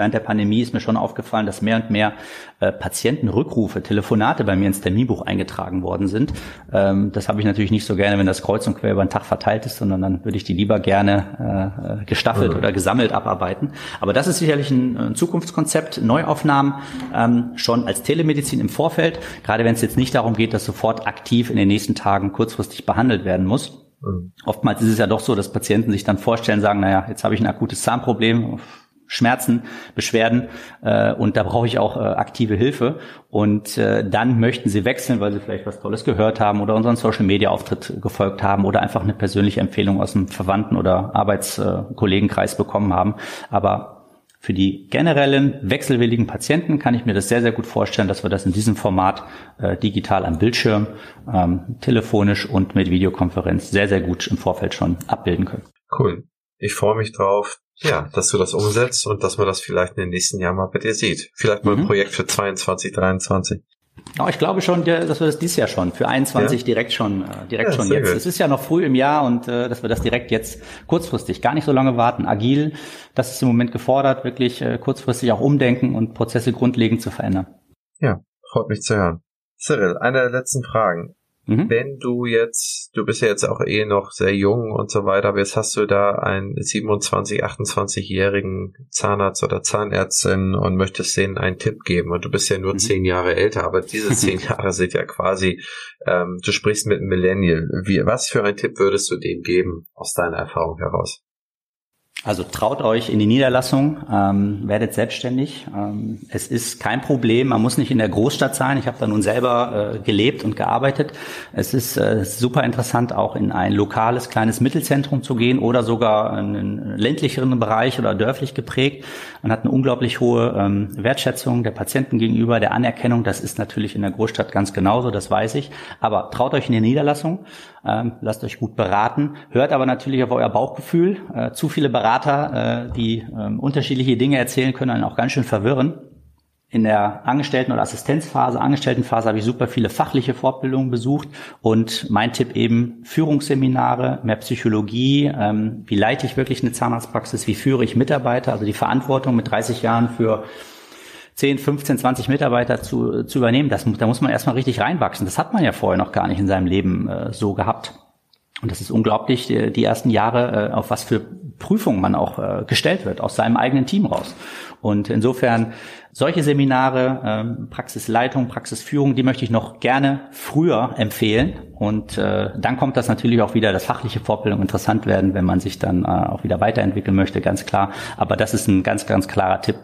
während der Pandemie ist mir schon aufgefallen, dass mehr und mehr äh, Patientenrückrufe, Telefonate bei mir ins Terminbuch eingetragen worden sind. Ähm, das habe ich natürlich nicht so gerne, wenn das kreuz und quer über den Tag verteilt ist, sondern dann würde ich die lieber gerne äh, gestaffelt mhm. oder gesammelt abarbeiten. Aber das ist sicherlich ein, ein Zukunftskonzept. Neuaufnahmen ähm, schon als Telemedizin im Vorfeld, gerade wenn es jetzt nicht darum geht, dass sofort aktiv in den nächsten Tagen kurzfristig behandelt werden muss. Mhm. Oftmals ist es ja doch so, dass Patienten sich dann vorstellen, sagen, naja, jetzt habe ich ein akutes Zahnproblem, Schmerzen, Beschwerden äh, und da brauche ich auch äh, aktive Hilfe. Und äh, dann möchten sie wechseln, weil sie vielleicht was Tolles gehört haben oder unseren Social-Media-Auftritt gefolgt haben oder einfach eine persönliche Empfehlung aus einem Verwandten- oder Arbeitskollegenkreis bekommen haben. Aber für die generellen wechselwilligen Patienten kann ich mir das sehr, sehr gut vorstellen, dass wir das in diesem Format äh, digital am Bildschirm, ähm, telefonisch und mit Videokonferenz sehr, sehr gut im Vorfeld schon abbilden können. Cool. Ich freue mich drauf, ja, dass du das umsetzt und dass man das vielleicht in den nächsten Jahren mal bei dir sieht. Vielleicht mal mhm. ein Projekt für 22, 23. Ja, ich glaube schon, dass wir das dieses Jahr schon für 21 ja. direkt schon äh, direkt ja, schon jetzt. Gut. Es ist ja noch früh im Jahr und äh, dass wir das direkt jetzt kurzfristig, gar nicht so lange warten, agil, das ist im Moment gefordert, wirklich äh, kurzfristig auch umdenken und Prozesse grundlegend zu verändern. Ja, freut mich zu hören. Cyril, eine der letzten Fragen. Mhm. Wenn du jetzt, du bist ja jetzt auch eh noch sehr jung und so weiter, aber jetzt hast du da einen 27, 28-jährigen Zahnarzt oder Zahnärztin und möchtest denen einen Tipp geben und du bist ja nur mhm. zehn Jahre älter, aber diese <laughs> zehn Jahre sind ja quasi, ähm, du sprichst mit einem Millennial. Wie, was für einen Tipp würdest du denen geben aus deiner Erfahrung heraus? Also traut euch in die Niederlassung, ähm, werdet selbstständig. Ähm, es ist kein Problem, man muss nicht in der Großstadt sein. Ich habe da nun selber äh, gelebt und gearbeitet. Es ist äh, super interessant, auch in ein lokales, kleines Mittelzentrum zu gehen oder sogar in einen ländlicheren Bereich oder dörflich geprägt. Man hat eine unglaublich hohe ähm, Wertschätzung der Patienten gegenüber, der Anerkennung. Das ist natürlich in der Großstadt ganz genauso, das weiß ich. Aber traut euch in die Niederlassung, ähm, lasst euch gut beraten, hört aber natürlich auf euer Bauchgefühl. Äh, zu viele Berater äh, die ähm, unterschiedliche Dinge erzählen können, einen auch ganz schön verwirren. In der Angestellten- oder Assistenzphase, Angestelltenphase habe ich super viele fachliche Fortbildungen besucht und mein Tipp eben Führungsseminare, mehr Psychologie, ähm, wie leite ich wirklich eine Zahnarztpraxis, wie führe ich Mitarbeiter, also die Verantwortung mit 30 Jahren für 10, 15, 20 Mitarbeiter zu, zu übernehmen, das, da muss man erstmal richtig reinwachsen. Das hat man ja vorher noch gar nicht in seinem Leben äh, so gehabt. Und das ist unglaublich, die, die ersten Jahre, äh, auf was für Prüfungen man auch äh, gestellt wird, aus seinem eigenen Team raus. Und insofern solche Seminare, ähm, Praxisleitung, Praxisführung, die möchte ich noch gerne früher empfehlen. Und äh, dann kommt das natürlich auch wieder, das fachliche Fortbildung interessant werden, wenn man sich dann äh, auch wieder weiterentwickeln möchte, ganz klar. Aber das ist ein ganz, ganz klarer Tipp,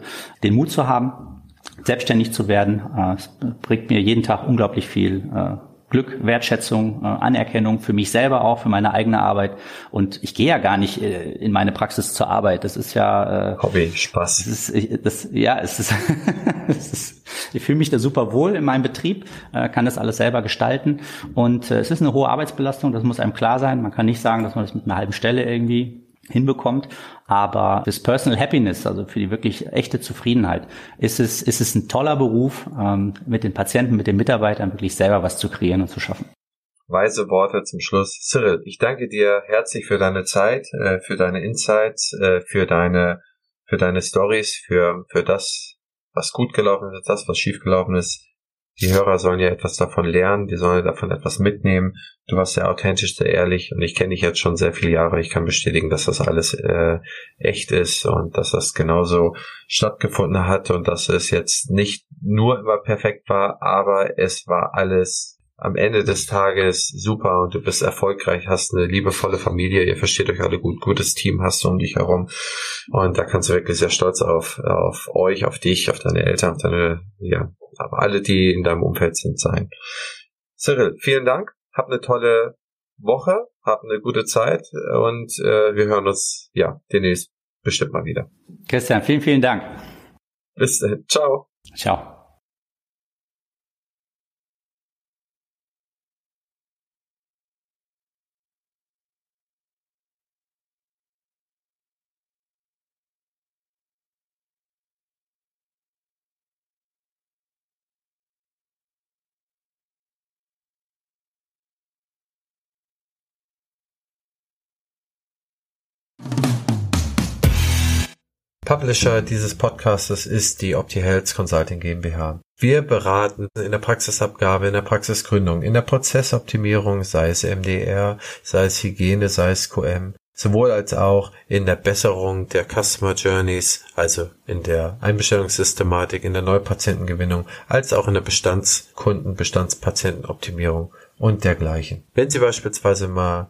den Mut zu haben, selbstständig zu werden. Äh, es bringt mir jeden Tag unglaublich viel äh, Glück, Wertschätzung, äh, Anerkennung für mich selber auch, für meine eigene Arbeit. Und ich gehe ja gar nicht in meine Praxis zur Arbeit. Das ist ja Hobby, Spaß. Das ist, das, ja, es ist, <laughs> es ist, ich fühle mich da super wohl in meinem Betrieb, kann das alles selber gestalten. Und es ist eine hohe Arbeitsbelastung, das muss einem klar sein. Man kann nicht sagen, dass man das mit einer halben Stelle irgendwie hinbekommt. Aber das Personal Happiness, also für die wirklich echte Zufriedenheit, ist es, ist es ein toller Beruf, ähm, mit den Patienten, mit den Mitarbeitern wirklich selber was zu kreieren und zu schaffen. Weise Worte zum Schluss. Cyril, ich danke dir herzlich für deine Zeit, äh, für deine Insights, äh, für deine, für deine Stories, für, für das, was gut gelaufen ist, das, was schief gelaufen ist. Die Hörer sollen ja etwas davon lernen, die sollen davon etwas mitnehmen. Du warst sehr authentisch, sehr ehrlich und ich kenne dich jetzt schon sehr viele Jahre. Ich kann bestätigen, dass das alles äh, echt ist und dass das genauso stattgefunden hat und dass es jetzt nicht nur immer perfekt war, aber es war alles am Ende des Tages super und du bist erfolgreich, hast eine liebevolle Familie, ihr versteht euch alle gut, gutes Team hast du um dich herum und da kannst du wirklich sehr stolz auf, auf euch, auf dich, auf deine Eltern, auf deine, ja, auf alle, die in deinem Umfeld sind, sein. Cyril, vielen Dank, hab eine tolle Woche, hab eine gute Zeit und äh, wir hören uns, ja, demnächst bestimmt mal wieder. Christian, vielen, vielen Dank. Bis dann, ciao. Ciao. Publisher dieses Podcastes ist die OptiHealth Consulting GmbH. Wir beraten in der Praxisabgabe, in der Praxisgründung, in der Prozessoptimierung, sei es MDR, sei es Hygiene, sei es QM, sowohl als auch in der Besserung der Customer Journeys, also in der Einbestellungssystematik, in der Neupatientengewinnung, als auch in der Bestandskunden, Bestandspatientenoptimierung und dergleichen. Wenn Sie beispielsweise mal